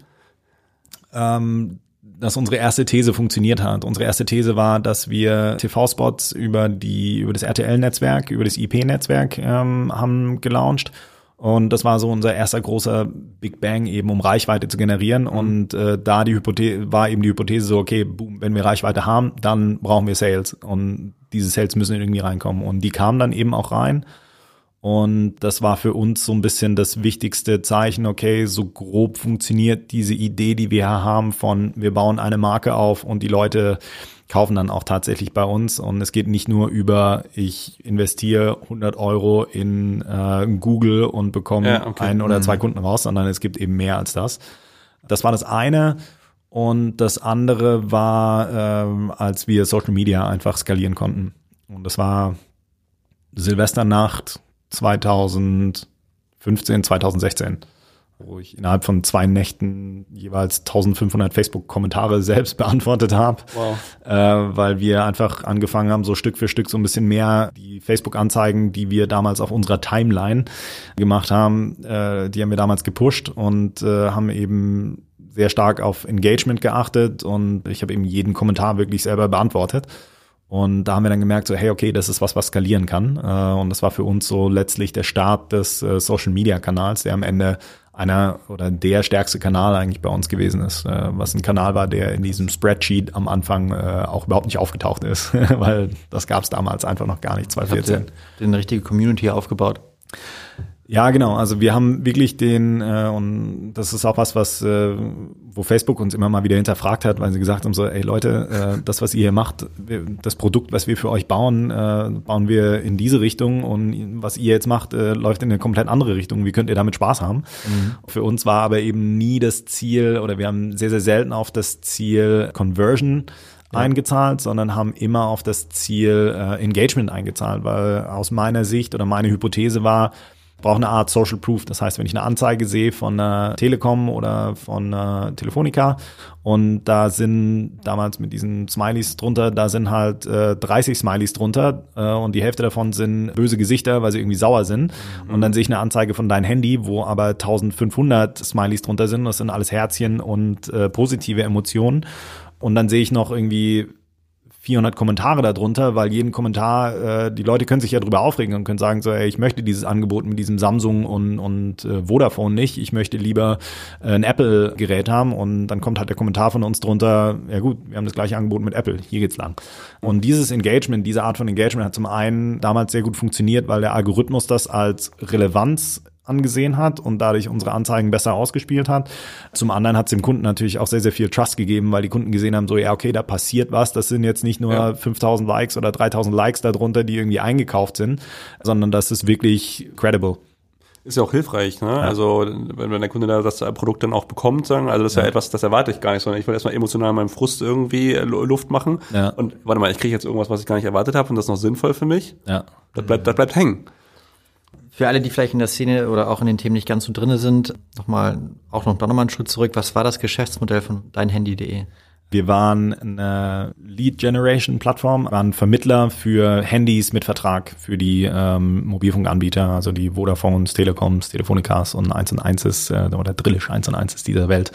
Ähm, dass unsere erste These funktioniert hat. Unsere erste These war, dass wir TV-Spots über die über das RTL-Netzwerk, über das IP-Netzwerk ähm, haben gelauncht und das war so unser erster großer Big Bang eben, um Reichweite zu generieren. Mhm. Und äh, da die Hypothese war eben die Hypothese so, okay, boom, wenn wir Reichweite haben, dann brauchen wir Sales. Und diese Sales müssen irgendwie reinkommen. Und die kamen dann eben auch rein. Und das war für uns so ein bisschen das wichtigste Zeichen, okay, so grob funktioniert diese Idee, die wir haben von, wir bauen eine Marke auf und die Leute kaufen dann auch tatsächlich bei uns. Und es geht nicht nur über, ich investiere 100 Euro in äh, Google und bekomme ja, okay. einen oder zwei mhm. Kunden raus, sondern es gibt eben mehr als das. Das war das eine. Und das andere war, ähm, als wir Social Media einfach skalieren konnten. Und das war Silvesternacht 2015, 2016 wo ich innerhalb von zwei Nächten jeweils 1500 Facebook-Kommentare <laughs> selbst beantwortet habe, wow. äh, weil wir einfach angefangen haben, so Stück für Stück so ein bisschen mehr die Facebook-Anzeigen, die wir damals auf unserer Timeline gemacht haben, äh, die haben wir damals gepusht und äh, haben eben sehr stark auf Engagement geachtet und ich habe eben jeden Kommentar wirklich selber beantwortet. Und da haben wir dann gemerkt, so, hey, okay, das ist was, was skalieren kann. Äh, und das war für uns so letztlich der Start des äh, Social Media Kanals, der am Ende einer oder der stärkste Kanal eigentlich bei uns gewesen ist, äh, was ein Kanal war, der in diesem Spreadsheet am Anfang äh, auch überhaupt nicht aufgetaucht ist, <laughs> weil das gab es damals einfach noch gar nicht, 2014. Habt ihr eine richtige Community aufgebaut? Ja, genau. Also wir haben wirklich den, äh, und das ist auch was, was, äh, wo Facebook uns immer mal wieder hinterfragt hat, weil sie gesagt haben so, ey Leute, äh, das, was ihr hier macht, das Produkt, was wir für euch bauen, äh, bauen wir in diese Richtung und was ihr jetzt macht, äh, läuft in eine komplett andere Richtung. Wie könnt ihr damit Spaß haben? Mhm. Für uns war aber eben nie das Ziel, oder wir haben sehr, sehr selten auf das Ziel Conversion eingezahlt, sondern haben immer auf das Ziel äh, Engagement eingezahlt, weil aus meiner Sicht oder meine Hypothese war, brauche eine Art Social Proof. Das heißt, wenn ich eine Anzeige sehe von einer Telekom oder von einer Telefonica und da sind damals mit diesen Smileys drunter, da sind halt äh, 30 Smileys drunter äh, und die Hälfte davon sind böse Gesichter, weil sie irgendwie sauer sind. Mhm. Und dann sehe ich eine Anzeige von deinem Handy, wo aber 1500 Smileys drunter sind. Das sind alles Herzchen und äh, positive Emotionen. Und dann sehe ich noch irgendwie 400 Kommentare darunter, weil jeden Kommentar, äh, die Leute können sich ja drüber aufregen und können sagen so, ey, ich möchte dieses Angebot mit diesem Samsung und, und äh, Vodafone nicht, ich möchte lieber äh, ein Apple-Gerät haben. Und dann kommt halt der Kommentar von uns drunter, ja gut, wir haben das gleiche Angebot mit Apple, hier geht's lang. Und dieses Engagement, diese Art von Engagement hat zum einen damals sehr gut funktioniert, weil der Algorithmus das als Relevanz angesehen hat und dadurch unsere Anzeigen besser ausgespielt hat. Zum anderen hat es dem Kunden natürlich auch sehr, sehr viel Trust gegeben, weil die Kunden gesehen haben, so, ja, okay, da passiert was. Das sind jetzt nicht nur ja. 5000 Likes oder 3000 Likes darunter, die irgendwie eingekauft sind, sondern das ist wirklich credible. Ist ja auch hilfreich, ne? Ja. Also, wenn, wenn der Kunde da das Produkt dann auch bekommt, sagen, also das ist ja, ja etwas, das erwarte ich gar nicht, sondern ich will erstmal emotional meinem Frust irgendwie Luft machen. Ja. Und warte mal, ich kriege jetzt irgendwas, was ich gar nicht erwartet habe und das ist noch sinnvoll für mich. Ja. Das bleibt, das bleibt hängen. Für alle, die vielleicht in der Szene oder auch in den Themen nicht ganz so drinne sind, nochmal, auch noch, noch mal einen Schritt zurück. Was war das Geschäftsmodell von deinhandy.de? Wir waren eine Lead Generation Plattform, waren Vermittler für Handys mit Vertrag für die ähm, Mobilfunkanbieter, also die Vodafones, Telekoms, Telefonicas und 1 und 1 ist, äh, oder Drillisch 1 und 1 ist dieser Welt.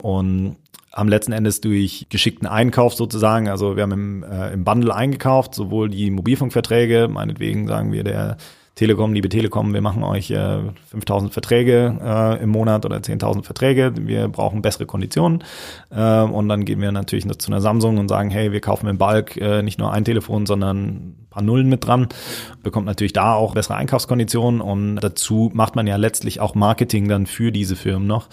Und haben letzten Endes durch geschickten Einkauf sozusagen, also wir haben im, äh, im Bundle eingekauft, sowohl die Mobilfunkverträge, meinetwegen sagen wir der Telekom, liebe Telekom, wir machen euch äh, 5000 Verträge äh, im Monat oder 10.000 Verträge, wir brauchen bessere Konditionen. Äh, und dann gehen wir natürlich zu einer Samsung und sagen, hey, wir kaufen im Bulk äh, nicht nur ein Telefon, sondern ein paar Nullen mit dran, bekommt natürlich da auch bessere Einkaufskonditionen. Und dazu macht man ja letztlich auch Marketing dann für diese Firmen noch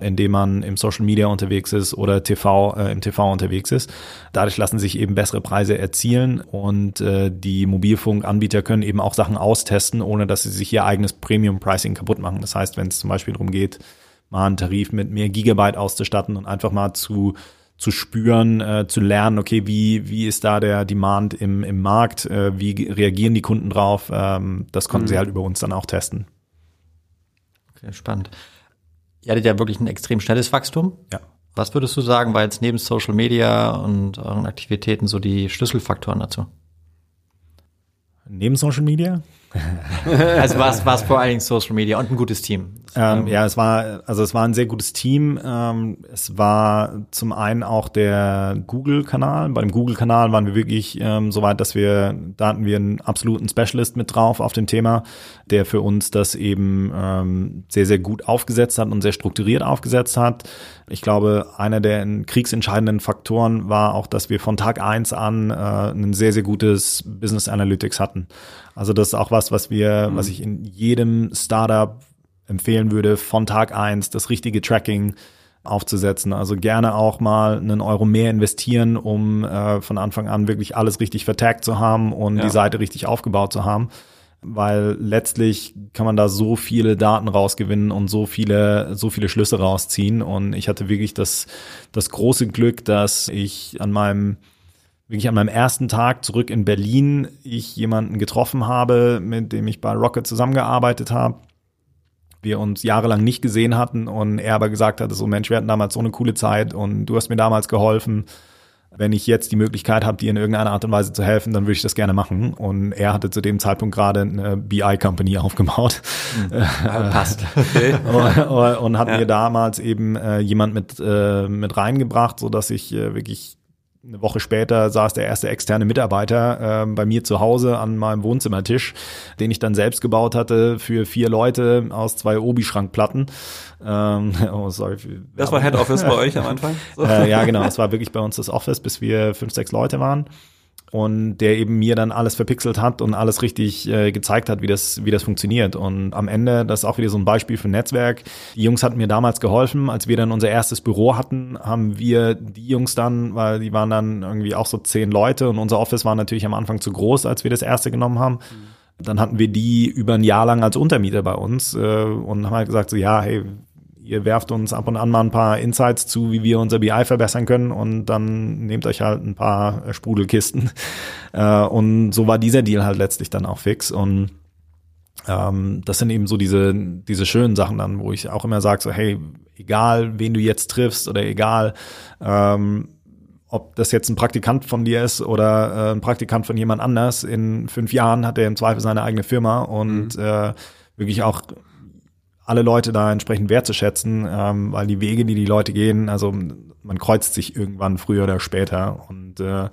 indem man im Social Media unterwegs ist oder TV, äh, im TV unterwegs ist. Dadurch lassen sich eben bessere Preise erzielen und äh, die Mobilfunkanbieter können eben auch Sachen austesten, ohne dass sie sich ihr eigenes Premium-Pricing kaputt machen. Das heißt, wenn es zum Beispiel darum geht, mal einen Tarif mit mehr Gigabyte auszustatten und einfach mal zu zu spüren, äh, zu lernen, okay, wie, wie ist da der Demand im, im Markt, äh, wie reagieren die Kunden drauf, ähm, das konnten mhm. sie halt über uns dann auch testen. Okay, spannend. Ihr hattet ja wirklich ein extrem schnelles Wachstum. Ja. Was würdest du sagen, war jetzt neben Social Media und euren Aktivitäten so die Schlüsselfaktoren dazu? Neben Social Media? Also war es, vor allen Dingen Social Media und ein gutes Team. Ähm, ja, es war, also es war ein sehr gutes Team. Ähm, es war zum einen auch der Google-Kanal. Bei dem Google-Kanal waren wir wirklich ähm, so weit, dass wir, da hatten wir einen absoluten Specialist mit drauf auf dem Thema, der für uns das eben ähm, sehr, sehr gut aufgesetzt hat und sehr strukturiert aufgesetzt hat. Ich glaube, einer der kriegsentscheidenden Faktoren war auch, dass wir von Tag eins an äh, ein sehr, sehr gutes Business Analytics hatten. Also das ist auch was, was wir, mhm. was ich in jedem Startup empfehlen würde, von Tag eins das richtige Tracking aufzusetzen. Also gerne auch mal einen Euro mehr investieren, um äh, von Anfang an wirklich alles richtig vertagt zu haben und ja. die Seite richtig aufgebaut zu haben. Weil letztlich kann man da so viele Daten rausgewinnen und so viele, so viele Schlüsse rausziehen. Und ich hatte wirklich das, das große Glück, dass ich an meinem wirklich an meinem ersten Tag zurück in Berlin ich jemanden getroffen habe, mit dem ich bei Rocket zusammengearbeitet habe wir uns jahrelang nicht gesehen hatten und er aber gesagt hatte, so Mensch, wir hatten damals so eine coole Zeit und du hast mir damals geholfen. Wenn ich jetzt die Möglichkeit habe, dir in irgendeiner Art und Weise zu helfen, dann würde ich das gerne machen. Und er hatte zu dem Zeitpunkt gerade eine BI-Company aufgebaut. Mhm. passt. Okay. <laughs> und, und, hat ja. mir damals eben äh, jemand mit, äh, mit reingebracht, so dass ich äh, wirklich eine Woche später saß der erste externe Mitarbeiter äh, bei mir zu Hause an meinem Wohnzimmertisch, den ich dann selbst gebaut hatte für vier Leute aus zwei Obi-Schrankplatten. Ähm, <laughs> oh, sorry. Das war Head Office bei <laughs> euch am Anfang? So. Äh, ja, genau. Es war wirklich bei uns das Office, bis wir fünf, sechs Leute waren und der eben mir dann alles verpixelt hat und alles richtig äh, gezeigt hat, wie das, wie das funktioniert. Und am Ende, das ist auch wieder so ein Beispiel für Netzwerk. Die Jungs hatten mir damals geholfen, als wir dann unser erstes Büro hatten, haben wir die Jungs dann, weil die waren dann irgendwie auch so zehn Leute und unser Office war natürlich am Anfang zu groß, als wir das erste genommen haben. Mhm. Dann hatten wir die über ein Jahr lang als Untermieter bei uns äh, und haben halt gesagt so, ja, hey, ihr werft uns ab und an mal ein paar Insights zu, wie wir unser BI verbessern können und dann nehmt euch halt ein paar äh, Sprudelkisten. <laughs> Äh, und so war dieser Deal halt letztlich dann auch fix und ähm, das sind eben so diese, diese schönen Sachen dann, wo ich auch immer sage, so hey, egal wen du jetzt triffst oder egal, ähm, ob das jetzt ein Praktikant von dir ist oder äh, ein Praktikant von jemand anders, in fünf Jahren hat er im Zweifel seine eigene Firma und mhm. äh, wirklich auch alle Leute da entsprechend wertzuschätzen, ähm, weil die Wege, die die Leute gehen, also man kreuzt sich irgendwann früher oder später. Und äh,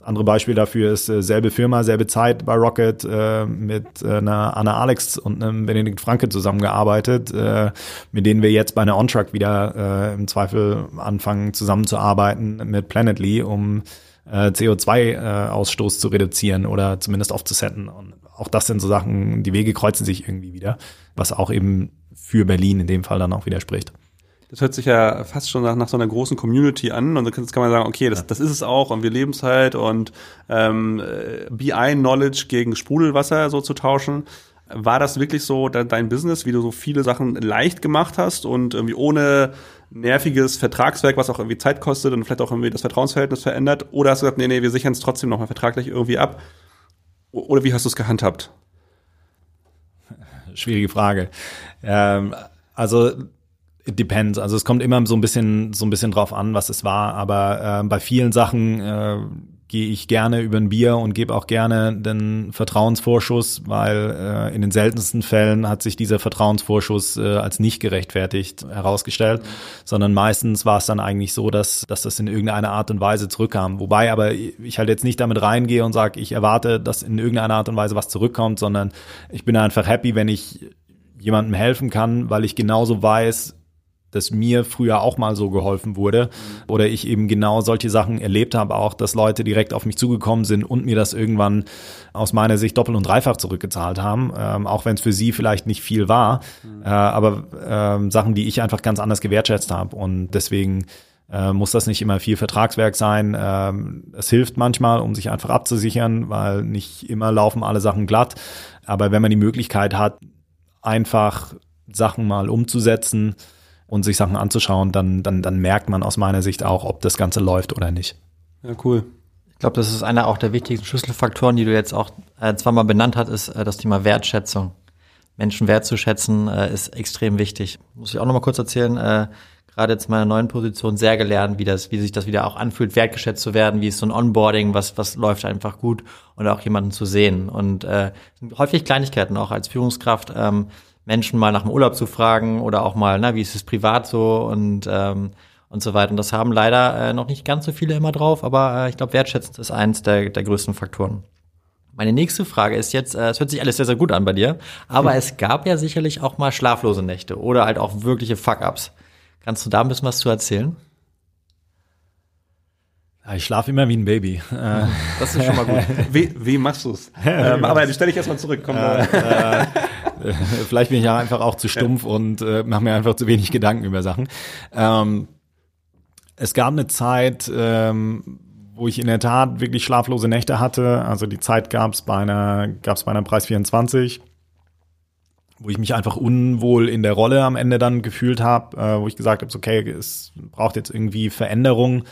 andere Beispiel dafür ist äh, selbe Firma, selbe Zeit bei Rocket äh, mit äh, einer Anna Alex und einem Benedikt Franke zusammengearbeitet, äh, mit denen wir jetzt bei einer On-Truck wieder äh, im Zweifel anfangen zusammenzuarbeiten mit Planetly, um äh, CO2-Ausstoß äh, zu reduzieren oder zumindest aufzusetten. Und auch das sind so Sachen, die Wege kreuzen sich irgendwie wieder, was auch eben für Berlin in dem Fall dann auch widerspricht. Das hört sich ja fast schon nach, nach so einer großen Community an und jetzt kann man sagen, okay, das, das ist es auch und wir leben es halt und ähm, BI-Knowledge gegen Sprudelwasser so zu tauschen. War das wirklich so dein Business, wie du so viele Sachen leicht gemacht hast und irgendwie ohne nerviges Vertragswerk, was auch irgendwie Zeit kostet und vielleicht auch irgendwie das Vertrauensverhältnis verändert? Oder hast du gesagt, nee, nee, wir sichern es trotzdem nochmal vertraglich irgendwie ab? Oder wie hast du es gehandhabt? Schwierige Frage. Ähm, also it depends. Also es kommt immer so ein bisschen so ein bisschen drauf an, was es war. Aber äh, bei vielen Sachen äh, gehe ich gerne über ein Bier und gebe auch gerne den Vertrauensvorschuss, weil äh, in den seltensten Fällen hat sich dieser Vertrauensvorschuss äh, als nicht gerechtfertigt herausgestellt, sondern meistens war es dann eigentlich so, dass, dass das in irgendeiner Art und Weise zurückkam. Wobei aber ich halt jetzt nicht damit reingehe und sage, ich erwarte, dass in irgendeiner Art und Weise was zurückkommt, sondern ich bin einfach happy, wenn ich jemandem helfen kann, weil ich genauso weiß, dass mir früher auch mal so geholfen wurde oder ich eben genau solche Sachen erlebt habe, auch dass Leute direkt auf mich zugekommen sind und mir das irgendwann aus meiner Sicht doppelt und dreifach zurückgezahlt haben, ähm, auch wenn es für sie vielleicht nicht viel war, mhm. äh, aber ähm, Sachen, die ich einfach ganz anders gewertschätzt habe und deswegen äh, muss das nicht immer viel Vertragswerk sein. Ähm, es hilft manchmal, um sich einfach abzusichern, weil nicht immer laufen alle Sachen glatt, aber wenn man die Möglichkeit hat, einfach Sachen mal umzusetzen, und sich Sachen anzuschauen, dann, dann, dann merkt man aus meiner Sicht auch, ob das Ganze läuft oder nicht. Ja, cool. Ich glaube, das ist einer auch der wichtigsten Schlüsselfaktoren, die du jetzt auch äh, zweimal benannt hast, ist äh, das Thema Wertschätzung. Menschen wertzuschätzen äh, ist extrem wichtig. Muss ich auch noch mal kurz erzählen. Äh, gerade jetzt in meiner neuen Position sehr gelernt, wie das, wie sich das wieder auch anfühlt, wertgeschätzt zu werden, wie ist so ein Onboarding, was, was läuft einfach gut und auch jemanden zu sehen. Und äh, häufig Kleinigkeiten auch als Führungskraft. Ähm, Menschen mal nach dem Urlaub zu fragen oder auch mal, na, wie ist es privat so und ähm, und so weiter. Und das haben leider äh, noch nicht ganz so viele immer drauf, aber äh, ich glaube, wertschätzend ist eins der, der größten Faktoren. Meine nächste Frage ist jetzt, äh, es hört sich alles sehr, sehr gut an bei dir, aber es gab ja sicherlich auch mal schlaflose Nächte oder halt auch wirkliche Fuck-Ups. Kannst du da ein bisschen was zu erzählen? Ich schlafe immer wie ein Baby. Das ist schon mal gut. <laughs> Wie, wie machst du's? ähm, aber die stelle ich erstmal zurück. Komm, äh, äh, <laughs> vielleicht bin ich ja einfach auch zu stumpf und äh, mache mir einfach zu wenig Gedanken über Sachen. Ähm, es gab eine Zeit, ähm, wo ich in der Tat wirklich schlaflose Nächte hatte. Also die Zeit gab es bei einer, gab's bei einer Preis 24 wo ich mich einfach unwohl in der Rolle am Ende dann gefühlt habe, äh, wo ich gesagt habe, okay, es braucht jetzt irgendwie Veränderung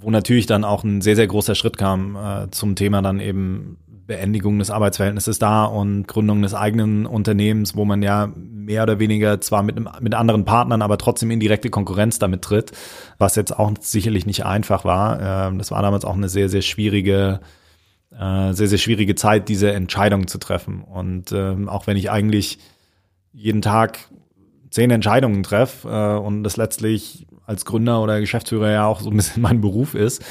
wo natürlich dann auch ein sehr, sehr großer Schritt kam äh, zum Thema dann eben Beendigung des Arbeitsverhältnisses da und Gründung des eigenen Unternehmens, wo man ja mehr oder weniger zwar mit, mit anderen Partnern, aber trotzdem in direkte Konkurrenz damit tritt, was jetzt auch sicherlich nicht einfach war. Ähm, das war damals auch eine sehr, sehr schwierige, äh, sehr, sehr schwierige Zeit, diese Entscheidung zu treffen. Und ähm, auch wenn ich eigentlich jeden Tag zehn Entscheidungen treffe äh, und das letztlich als Gründer oder Geschäftsführer ja auch so ein bisschen <laughs> mein Beruf ist,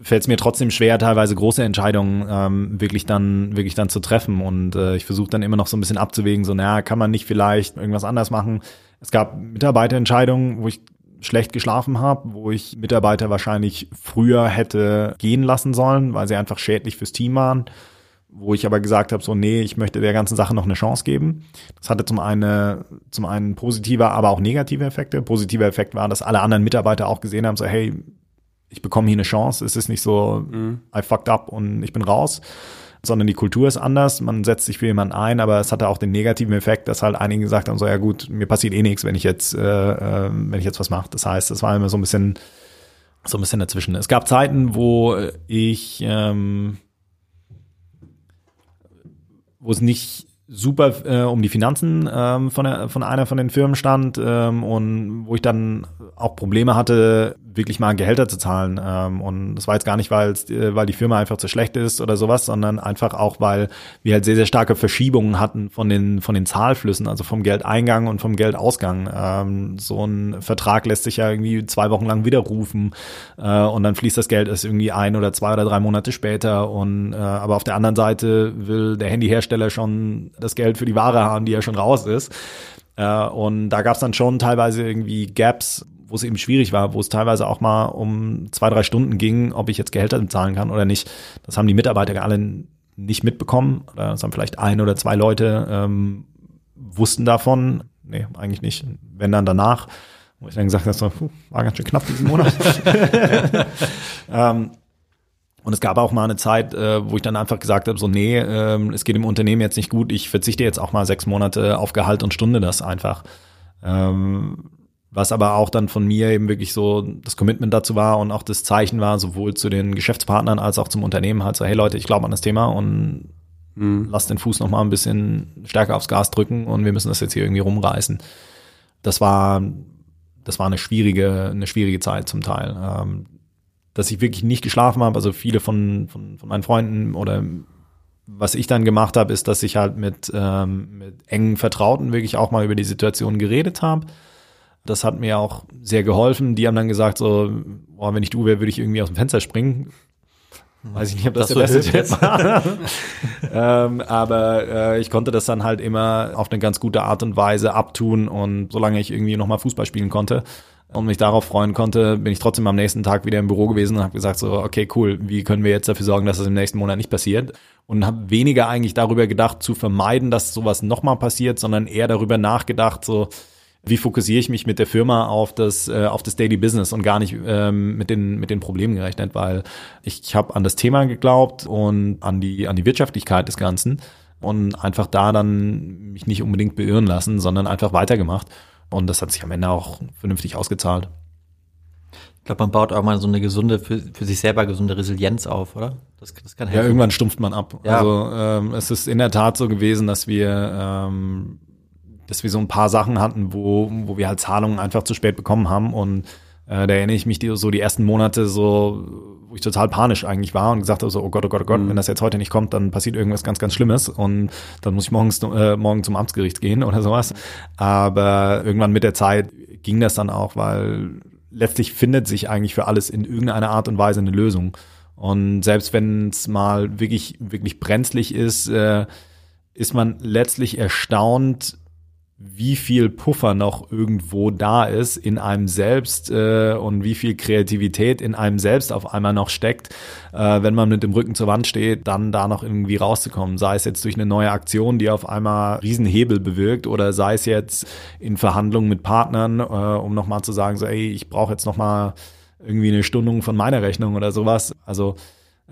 fällt es mir trotzdem schwer, teilweise große Entscheidungen ähm, wirklich dann wirklich dann zu treffen. Und äh, ich versuche dann immer noch so ein bisschen abzuwägen, so, naja, kann man nicht vielleicht irgendwas anders machen? Es gab Mitarbeiterentscheidungen, wo ich schlecht geschlafen habe, wo ich Mitarbeiter wahrscheinlich früher hätte gehen lassen sollen, weil sie einfach schädlich fürs Team waren wo ich aber gesagt habe, so nee, ich möchte der ganzen Sache noch eine Chance geben. Das hatte zum einen, zum einen positive, aber auch negative Effekte. Positiver Effekt war, dass alle anderen Mitarbeiter auch gesehen haben, so hey, ich bekomme hier eine Chance. Es ist nicht so, mhm. I fucked up und ich bin raus, sondern die Kultur ist anders. Man setzt sich für jemanden ein, aber es hatte auch den negativen Effekt, dass halt einige gesagt haben, so ja gut, mir passiert eh nichts, wenn ich jetzt, äh, äh, wenn ich jetzt was mache. Das heißt, es war immer so ein bisschen, so ein bisschen dazwischen. Es gab Zeiten, wo ich ähm, wo es nicht super äh, um die Finanzen ähm, von, der, von einer von den Firmen stand ähm, und wo ich dann auch Probleme hatte, wirklich mal Gehälter zu zahlen. Ähm, und das war jetzt gar nicht, weil äh, weil die Firma einfach zu schlecht ist oder sowas, sondern einfach auch, weil wir halt sehr, sehr starke Verschiebungen hatten von den, von den Zahlflüssen, also vom Geldeingang und vom Geldausgang. Ähm, so ein Vertrag lässt sich ja irgendwie zwei Wochen lang widerrufen äh, und dann fließt das Geld erst irgendwie ein oder zwei oder drei Monate später. Und äh, aber auf der anderen Seite will der Handyhersteller schon das Geld für die Ware haben, die ja schon raus ist. Äh, und da gab es dann schon teilweise irgendwie Gaps, wo es eben schwierig war, wo es teilweise auch mal um zwei, drei Stunden ging, ob ich jetzt Gehälter bezahlen kann oder nicht. Das haben die Mitarbeiter alle nicht mitbekommen. Das haben vielleicht ein oder zwei Leute ähm, wussten davon. Nee, eigentlich nicht. Wenn dann danach, wo ich dann gesagt habe, so, war ganz schön knapp diesen Monat. <laughs> ähm, und es gab auch mal eine Zeit, äh, wo ich dann einfach gesagt habe, so nee, äh, es geht im Unternehmen jetzt nicht gut, ich verzichte jetzt auch mal sechs Monate auf Gehalt und Stunde das einfach. Ähm, was aber auch dann von mir eben wirklich so das Commitment dazu war und auch das Zeichen war, sowohl zu den Geschäftspartnern als auch zum Unternehmen halt so, hey Leute, ich glaube an das Thema und mhm. lasst den Fuß noch mal ein bisschen stärker aufs Gas drücken und wir müssen das jetzt hier irgendwie rumreißen. Das war, das war eine schwierige, eine schwierige Zeit zum Teil. Ähm, dass ich wirklich nicht geschlafen habe. Also viele von, von, von meinen Freunden oder was ich dann gemacht habe, ist, dass ich halt mit, ähm, mit engen Vertrauten wirklich auch mal über die Situation geredet habe. Das hat mir auch sehr geholfen. Die haben dann gesagt, so, boah, wenn ich du wäre, würde ich irgendwie aus dem Fenster springen. Weiß ich nicht, ob das, das der beste Tipp war. <laughs> ähm, aber äh, ich konnte das dann halt immer auf eine ganz gute Art und Weise abtun und solange ich irgendwie nochmal Fußball spielen konnte und mich darauf freuen konnte, bin ich trotzdem am nächsten Tag wieder im Büro gewesen und habe gesagt so, okay, cool, wie können wir jetzt dafür sorgen, dass das im nächsten Monat nicht passiert? Und habe weniger eigentlich darüber gedacht, zu vermeiden, dass sowas nochmal passiert, sondern eher darüber nachgedacht, so, wie fokussiere ich mich mit der Firma auf das äh, auf das Daily Business und gar nicht ähm, mit den mit den Problemen gerechnet, weil ich, ich habe an das Thema geglaubt und an die an die Wirtschaftlichkeit des Ganzen und einfach da dann mich nicht unbedingt beirren lassen, sondern einfach weitergemacht und das hat sich am Ende auch vernünftig ausgezahlt. Ich glaube, man baut auch mal so eine gesunde, für, für sich selber gesunde Resilienz auf, oder? Das, das kann helfen. Ja, irgendwann stumpft man ab. Ja. Also ähm, es ist in der Tat so gewesen, dass wir ähm, dass wir so ein paar Sachen hatten, wo, wo wir halt Zahlungen einfach zu spät bekommen haben. Und äh, da erinnere ich mich die, so die ersten Monate so, wo ich total panisch eigentlich war und gesagt habe so, oh Gott, oh Gott, oh Gott, mhm. wenn das jetzt heute nicht kommt, dann passiert irgendwas ganz, ganz Schlimmes und dann muss ich morgens, äh, morgen zum Amtsgericht gehen oder sowas. Aber irgendwann mit der Zeit ging das dann auch, weil letztlich findet sich eigentlich für alles in irgendeiner Art und Weise eine Lösung. Und selbst wenn es mal wirklich, wirklich brenzlig ist, äh, ist man letztlich erstaunt, wie viel Puffer noch irgendwo da ist in einem selbst äh, und wie viel Kreativität in einem selbst auf einmal noch steckt, äh, wenn man mit dem Rücken zur Wand steht, dann da noch irgendwie rauszukommen. Sei es jetzt durch eine neue Aktion, die auf einmal Riesenhebel bewirkt oder sei es jetzt in Verhandlungen mit Partnern, äh, um nochmal zu sagen, so, ey, ich brauche jetzt nochmal irgendwie eine Stundung von meiner Rechnung oder sowas. Also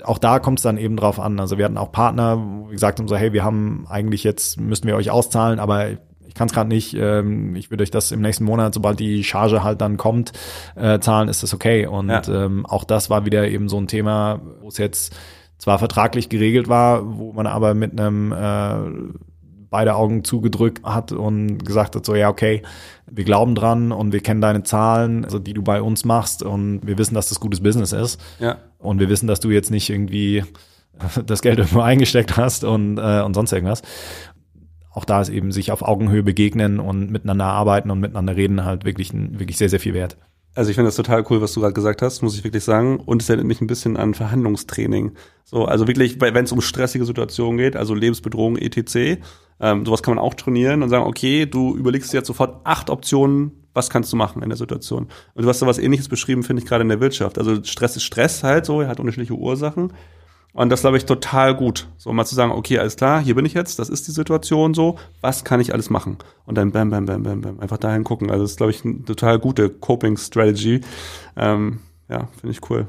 auch da kommt es dann eben drauf an. Also wir hatten auch Partner, wo wir gesagt haben, so, hey, wir haben eigentlich jetzt, müssten wir euch auszahlen, aber ich kann es gerade nicht, ähm, ich würde euch das im nächsten Monat, sobald die Charge halt dann kommt, äh, zahlen, ist das okay. Und ja. ähm, auch das war wieder eben so ein Thema, wo es jetzt zwar vertraglich geregelt war, wo man aber mit einem äh, beide Augen zugedrückt hat und gesagt hat, so ja, okay, wir glauben dran und wir kennen deine Zahlen, also die du bei uns machst und wir wissen, dass das gutes Business ist. Ja. Und wir wissen, dass du jetzt nicht irgendwie <laughs> das Geld irgendwo eingesteckt hast und, äh, und sonst irgendwas auch da ist eben sich auf Augenhöhe begegnen und miteinander arbeiten und miteinander reden halt wirklich, wirklich sehr, sehr viel wert. Also ich finde das total cool, was du gerade gesagt hast, muss ich wirklich sagen. Und es erinnert mich ein bisschen an Verhandlungstraining. So, also wirklich, wenn es um stressige Situationen geht, also Lebensbedrohung, etc., ähm, sowas kann man auch trainieren und sagen, okay, du überlegst dir jetzt sofort acht Optionen, was kannst du machen in der Situation. Und du hast da was ähnliches beschrieben, finde ich, gerade in der Wirtschaft. Also Stress ist Stress halt so, er hat unterschiedliche Ursachen. Und das glaube ich total gut. So mal zu sagen, okay, alles klar, hier bin ich jetzt, das ist die Situation so, was kann ich alles machen? Und dann bam, bam, bam, bam, bam, einfach dahin gucken. Also das ist, glaube ich, eine total gute Coping-Strategy. Ähm, ja, finde ich cool.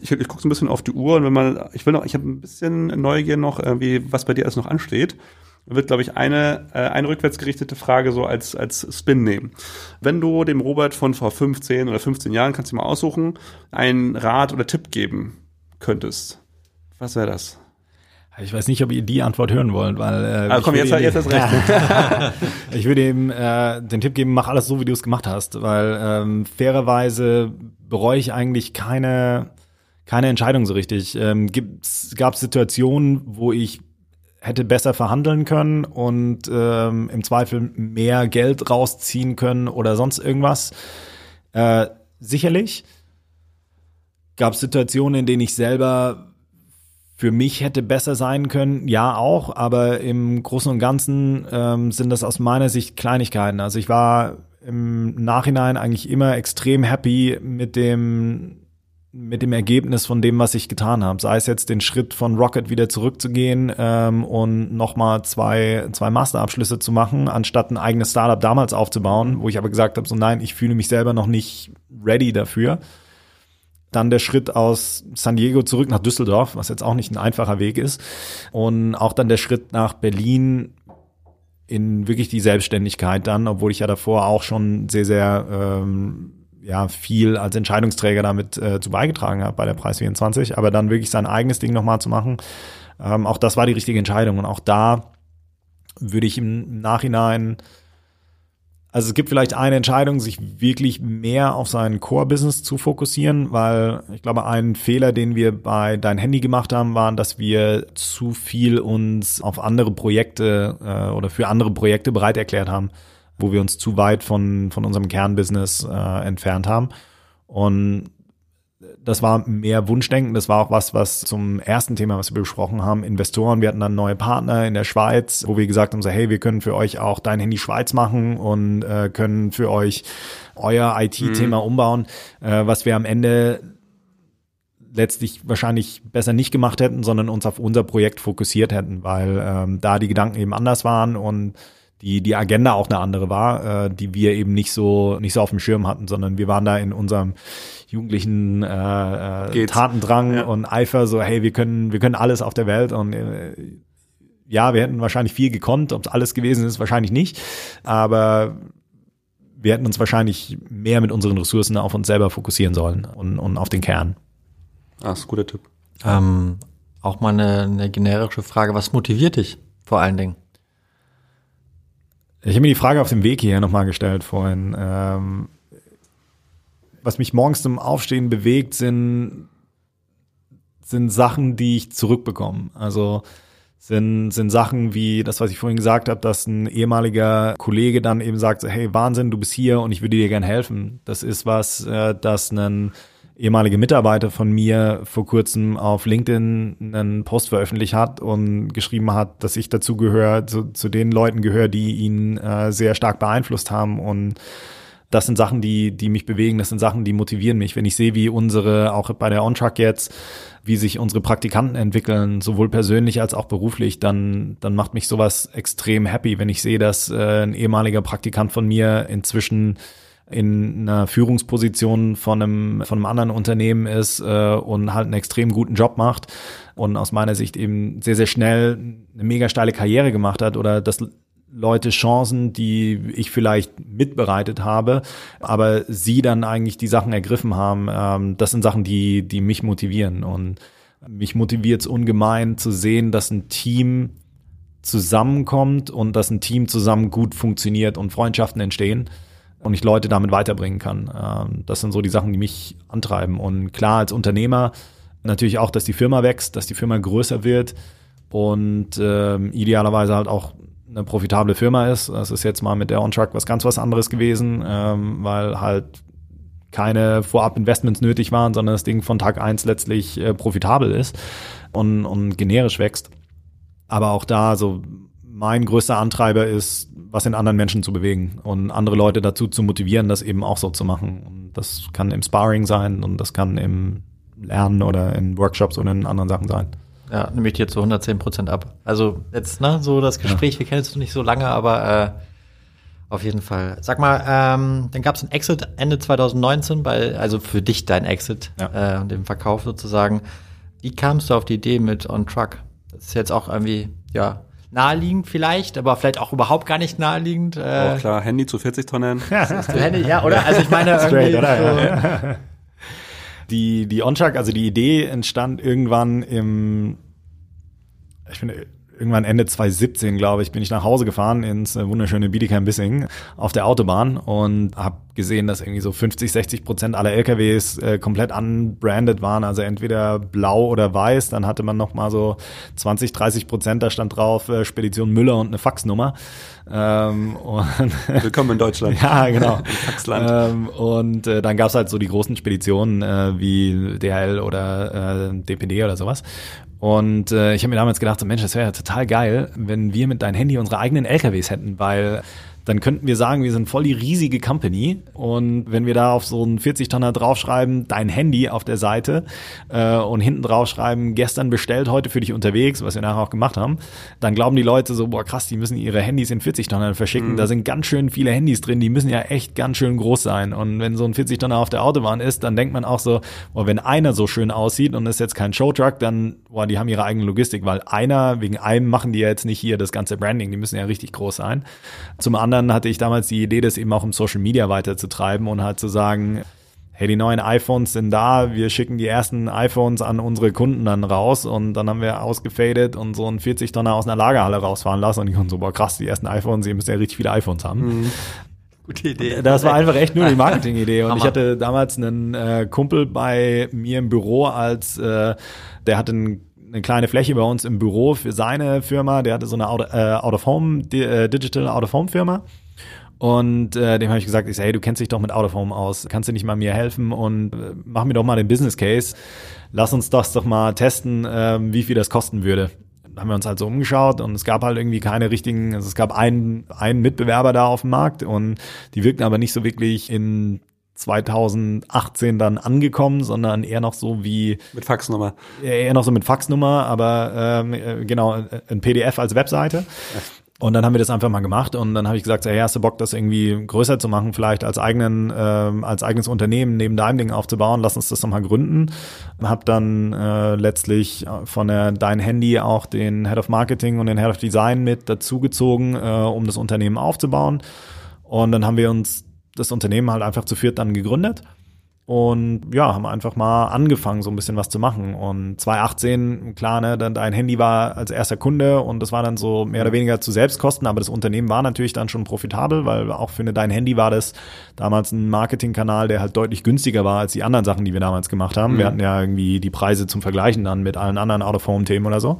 Ich, ich gucke so ein bisschen auf die Uhr und wenn man, ich will noch, ich habe ein bisschen Neugier noch, irgendwie, was bei dir alles noch ansteht wird, glaube ich, eine, äh, eine rückwärtsgerichtete Frage so als, als Spin nehmen. Wenn du dem Robert von vor 15 oder 15 Jahren, kannst du mal aussuchen, einen Rat oder Tipp geben könntest, was wäre das? Ich weiß nicht, ob ihr die Antwort hören wollt, weil. Äh, ah, komm, jetzt, jetzt hast recht. <laughs> ich würde ihm äh, den Tipp geben, mach alles so, wie du es gemacht hast, weil ähm, fairerweise bereue ich eigentlich keine, keine Entscheidung so richtig. Ähm, Gab es Situationen, wo ich hätte besser verhandeln können und ähm, im Zweifel mehr Geld rausziehen können oder sonst irgendwas? Äh, sicherlich gab es Situationen, in denen ich selber für mich hätte besser sein können, ja auch, aber im Großen und Ganzen ähm, sind das aus meiner Sicht Kleinigkeiten. Also ich war im Nachhinein eigentlich immer extrem happy mit dem mit dem Ergebnis von dem, was ich getan habe. Sei es jetzt den Schritt von Rocket wieder zurückzugehen ähm, und nochmal zwei, zwei Masterabschlüsse zu machen, anstatt ein eigenes Startup damals aufzubauen, wo ich aber gesagt habe, so nein, ich fühle mich selber noch nicht ready dafür. Dann der Schritt aus San Diego zurück nach Düsseldorf, was jetzt auch nicht ein einfacher Weg ist. Und auch dann der Schritt nach Berlin in wirklich die Selbstständigkeit dann, obwohl ich ja davor auch schon sehr, sehr ähm, ja, viel als Entscheidungsträger damit äh, zu beigetragen habe bei der Preis 24, aber dann wirklich sein eigenes Ding nochmal zu machen, ähm, auch das war die richtige Entscheidung. Und auch da würde ich im Nachhinein Also es gibt vielleicht eine Entscheidung, sich wirklich mehr auf sein Core-Business zu fokussieren, weil ich glaube, ein Fehler, den wir bei Dein Handy gemacht haben, war, dass wir zu viel uns auf andere Projekte äh, oder für andere Projekte bereit erklärt haben, wo wir uns zu weit von, von unserem Kernbusiness äh, entfernt haben. Und das war mehr Wunschdenken. Das war auch was, was zum ersten Thema, was wir besprochen haben, Investoren. Wir hatten dann neue Partner in der Schweiz, wo wir gesagt haben, so, hey, wir können für euch auch dein Handy Schweiz machen und äh, können für euch euer IT-Thema mhm. umbauen, äh, was wir am Ende letztlich wahrscheinlich besser nicht gemacht hätten, sondern uns auf unser Projekt fokussiert hätten, weil ähm, da die Gedanken eben anders waren und die, die Agenda auch eine andere war, äh, die wir eben nicht so, nicht so auf dem Schirm hatten, sondern wir waren da in unserem jugendlichen äh, äh Tatendrang ja. und Eifer, so, hey, wir können, wir können alles auf der Welt und äh, ja, wir hätten wahrscheinlich viel gekonnt, ob es alles gewesen ist, wahrscheinlich nicht, aber wir hätten uns wahrscheinlich mehr mit unseren Ressourcen auf uns selber fokussieren sollen und, und auf den Kern. Ah, das ist ein guter Tipp. Ähm, auch mal eine, eine generische Frage, was motiviert dich vor allen Dingen? Ich habe mir die Frage auf dem Weg hierher nochmal gestellt vorhin. Ähm, was mich morgens zum Aufstehen bewegt, sind, sind Sachen, die ich zurückbekomme. Also sind, sind Sachen wie das, was ich vorhin gesagt habe, dass ein ehemaliger Kollege dann eben sagt, hey Wahnsinn, du bist hier und ich würde dir gern helfen. Das ist was, äh, das ein ehemaliger Mitarbeiter von mir vor kurzem auf LinkedIn einen Post veröffentlicht hat und geschrieben hat, dass ich dazu gehöre, zu, zu den Leuten gehöre, die ihn äh, sehr stark beeinflusst haben und das sind Sachen, die, die mich bewegen, das sind Sachen, die motivieren mich. Wenn ich sehe, wie unsere, auch bei der On-Truck jetzt, wie sich unsere Praktikanten entwickeln, sowohl persönlich als auch beruflich, dann, dann macht mich sowas extrem happy, wenn ich sehe, dass äh, ein ehemaliger Praktikant von mir inzwischen in einer Führungsposition von einem, von einem anderen Unternehmen ist äh, und halt einen extrem guten Job macht und aus meiner Sicht eben sehr, sehr schnell eine mega steile Karriere gemacht hat oder das Leute Chancen, die ich vielleicht mitbereitet habe, aber sie dann eigentlich die Sachen ergriffen haben. Ähm, das sind Sachen, die, die mich motivieren. Und mich motiviert es ungemein zu sehen, dass ein Team zusammenkommt und dass ein Team zusammen gut funktioniert und Freundschaften entstehen und ich Leute damit weiterbringen kann. Ähm, das sind so die Sachen, die mich antreiben. Und klar, als Unternehmer natürlich auch, dass die Firma wächst, dass die Firma größer wird und ähm, idealerweise halt auch eine profitable Firma ist. Das ist jetzt mal mit der OnTruck was ganz was anderes gewesen, ähm, weil halt keine Vorab-Investments nötig waren, sondern das Ding von Tag eins letztlich äh, profitabel ist und, und generisch wächst. Aber auch da, so mein größter Antreiber ist, was in anderen Menschen zu bewegen und andere Leute dazu zu motivieren, das eben auch so zu machen. Und das kann im Sparring sein und das kann im Lernen oder in Workshops oder in anderen Sachen sein. Ja, nehme ich dir zu 110 Prozent ab. Also jetzt, ne, so das Gespräch, ja. wir kennen es noch nicht so lange, aber äh, auf jeden Fall. Sag mal, ähm, dann gab es ein Exit Ende 2019, bei, also für dich dein Exit ja. äh, und den Verkauf sozusagen. Wie kamst du auf die Idee mit On Truck? Das ist jetzt auch irgendwie, ja, naheliegend vielleicht, aber vielleicht auch überhaupt gar nicht naheliegend. Äh, oh, klar, Handy zu 40 Tonnen. Ja, Handy, ja, oder? Also ich meine, <laughs> Straight, oder? So, ja. Die, die OnChuck, also die Idee entstand irgendwann im, ich finde, irgendwann Ende 2017, glaube ich, bin ich nach Hause gefahren ins äh, wunderschöne Bietigheim-Bissing auf der Autobahn und habe gesehen, dass irgendwie so 50, 60 Prozent aller LKWs äh, komplett unbranded waren, also entweder blau oder weiß. Dann hatte man noch mal so 20, 30 Prozent, da stand drauf äh, Spedition Müller und eine Faxnummer. Ähm, und <laughs> Willkommen in Deutschland. ja, genau. <laughs> Faxland. Ähm, und äh, dann gab's halt so die großen Speditionen äh, wie DHL oder äh, DPD oder sowas. Und äh, ich habe mir damals gedacht, so, Mensch, das wäre ja total geil, wenn wir mit deinem Handy unsere eigenen LKWs hätten, weil dann könnten wir sagen, wir sind voll die riesige Company und wenn wir da auf so einen 40-Tonner draufschreiben, dein Handy auf der Seite äh, und hinten draufschreiben, gestern bestellt, heute für dich unterwegs, was wir nachher auch gemacht haben, dann glauben die Leute so, boah krass, die müssen ihre Handys in 40-Tonner verschicken, mhm. da sind ganz schön viele Handys drin, die müssen ja echt ganz schön groß sein und wenn so ein 40-Tonner auf der Autobahn ist, dann denkt man auch so, boah, wenn einer so schön aussieht und ist jetzt kein Showtruck, dann, boah, die haben ihre eigene Logistik, weil einer, wegen einem machen die ja jetzt nicht hier das ganze Branding, die müssen ja richtig groß sein. Zum anderen anderen hatte ich damals die Idee, das eben auch im Social Media weiterzutreiben und halt zu sagen, hey, die neuen iPhones sind da, wir schicken die ersten iPhones an unsere Kunden dann raus und dann haben wir ausgefadet und so einen 40 Tonner aus einer Lagerhalle rausfahren lassen und die konnten so, boah krass, die ersten iPhones, ihr müsst ja richtig viele iPhones haben. Mhm. Gute Idee. Das war einfach echt nur die <laughs> Marketingidee. Und ich hatte damals einen äh, Kumpel bei mir im Büro als, äh, der hatte ein eine kleine Fläche bei uns im Büro für seine Firma. Der hatte so eine Out-of-Home, äh, äh, Digital Out-of-Home-Firma. Und äh, dem habe ich gesagt, ich sag, hey, du kennst dich doch mit Out of Home aus, kannst du nicht mal mir helfen und äh, mach mir doch mal den Business Case. Lass uns das doch mal testen, äh, wie viel das kosten würde. Da haben wir uns halt so umgeschaut und es gab halt irgendwie keine richtigen, also es gab einen, einen Mitbewerber da auf dem Markt und die wirkten aber nicht so wirklich in 2018 dann angekommen, sondern eher noch so wie mit Faxnummer. Eher noch so mit Faxnummer, aber ähm, äh, genau ein PDF als Webseite. Und dann haben wir das einfach mal gemacht und dann habe ich gesagt, hey, hast du Bock, das irgendwie größer zu machen, vielleicht als eigenen, äh, als eigenes Unternehmen neben deinem Ding aufzubauen, lass uns das doch mal gründen. Hab dann äh, letztlich von der Dein Handy auch den Head of Marketing und den Head of Design mit dazugezogen, äh, um das Unternehmen aufzubauen. Und dann haben wir uns das Unternehmen halt einfach zu viert dann gegründet und ja, haben einfach mal angefangen, so ein bisschen was zu machen. Und 2018, klar, ne, dann dein Handy war als erster Kunde und das war dann so mehr oder weniger zu Selbstkosten, aber das Unternehmen war natürlich dann schon profitabel, weil auch für dein Handy war das damals ein Marketingkanal, der halt deutlich günstiger war als die anderen Sachen, die wir damals gemacht haben. Mhm. Wir hatten ja irgendwie die Preise zum Vergleichen dann mit allen anderen Out-of-Home-Themen oder so.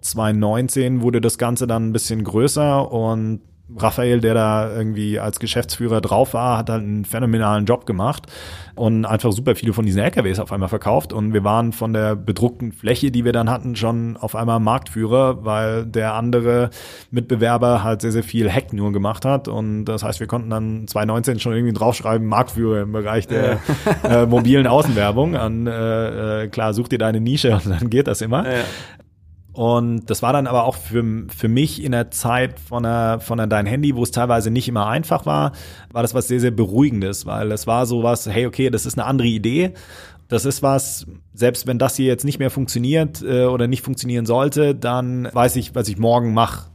2019 wurde das Ganze dann ein bisschen größer und Raphael, der da irgendwie als Geschäftsführer drauf war, hat halt einen phänomenalen Job gemacht und einfach super viele von diesen LKWs auf einmal verkauft. Und wir waren von der bedruckten Fläche, die wir dann hatten, schon auf einmal Marktführer, weil der andere Mitbewerber halt sehr, sehr viel Hack nur gemacht hat. Und das heißt, wir konnten dann 2019 schon irgendwie draufschreiben, Marktführer im Bereich der ja. äh, mobilen Außenwerbung. An, äh, äh, klar, such dir deine Nische und dann geht das immer. Ja. Und das war dann aber auch für, für mich in der Zeit von der, von der Dein Handy, wo es teilweise nicht immer einfach war, war das was sehr, sehr Beruhigendes, weil es war so was, hey, okay, das ist eine andere Idee. Das ist was, selbst wenn das hier jetzt nicht mehr funktioniert äh, oder nicht funktionieren sollte, dann weiß ich, was ich morgen mache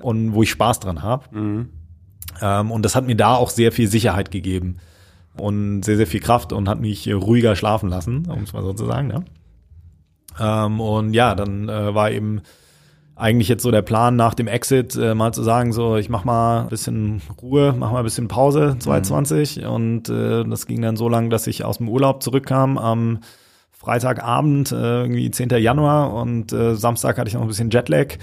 und wo ich Spaß dran habe. Mhm. Ähm, und das hat mir da auch sehr viel Sicherheit gegeben und sehr, sehr viel Kraft und hat mich ruhiger schlafen lassen, um es mal so zu sagen. Ne? Ähm, und ja, dann äh, war eben eigentlich jetzt so der Plan nach dem Exit äh, mal zu sagen, so ich mach mal ein bisschen Ruhe, mach mal ein bisschen Pause 2020 mhm. und äh, das ging dann so lang, dass ich aus dem Urlaub zurückkam am Freitagabend, äh, irgendwie 10. Januar und äh, Samstag hatte ich noch ein bisschen Jetlag.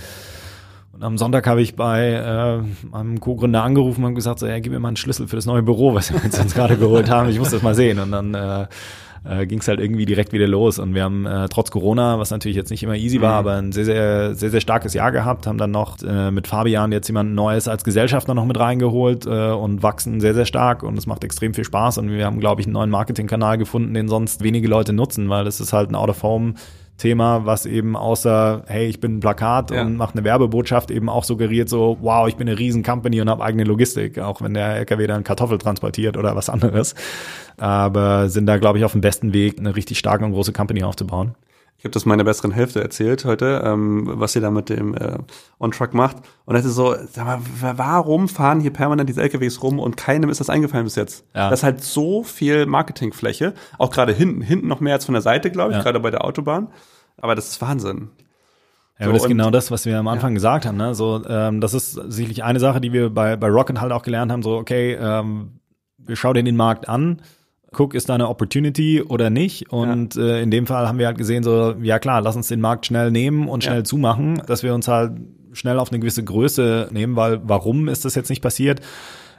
Und am Sonntag habe ich bei äh, meinem Co-Gründer angerufen und gesagt, so, ja, gib mir mal einen Schlüssel für das neue Büro, was wir uns gerade geholt haben. Ich muss das mal sehen. Und dann äh, ging es halt irgendwie direkt wieder los. Und wir haben äh, trotz Corona, was natürlich jetzt nicht immer easy war, mhm. aber ein sehr, sehr, sehr, sehr starkes Jahr gehabt, haben dann noch äh, mit Fabian jetzt jemand Neues als Gesellschafter noch mit reingeholt äh, und wachsen sehr, sehr stark und es macht extrem viel Spaß. Und wir haben, glaube ich, einen neuen Marketingkanal gefunden, den sonst wenige Leute nutzen, weil das ist halt ein Out-of-Home Thema, was eben außer, hey, ich bin ein Plakat ja. und mache eine Werbebotschaft, eben auch suggeriert so, wow, ich bin eine riesen Company und habe eigene Logistik, auch wenn der LKW dann Kartoffel transportiert oder was anderes. Aber sind da, glaube ich, auf dem besten Weg, eine richtig starke und große Company aufzubauen. Ich habe das meiner besseren Hälfte erzählt heute, ähm, was ihr da mit dem äh, On-Truck macht. Und das ist so, sag mal, warum fahren hier permanent diese LKWs rum und keinem ist das eingefallen bis jetzt? Ja. Das ist halt so viel Marketingfläche, auch gerade hinten, hinten noch mehr als von der Seite, glaube ich, ja. gerade bei der Autobahn. Aber das ist Wahnsinn. Ja, aber so, das ist genau das, was wir am Anfang ja. gesagt haben. Ne? So, ähm, das ist sicherlich eine Sache, die wir bei, bei Rocket halt auch gelernt haben. So, okay, ähm, wir schauen den Markt an guck, ist da eine Opportunity oder nicht? Und ja. äh, in dem Fall haben wir halt gesehen, so, ja klar, lass uns den Markt schnell nehmen und schnell ja. zumachen, dass wir uns halt schnell auf eine gewisse Größe nehmen, weil warum ist das jetzt nicht passiert?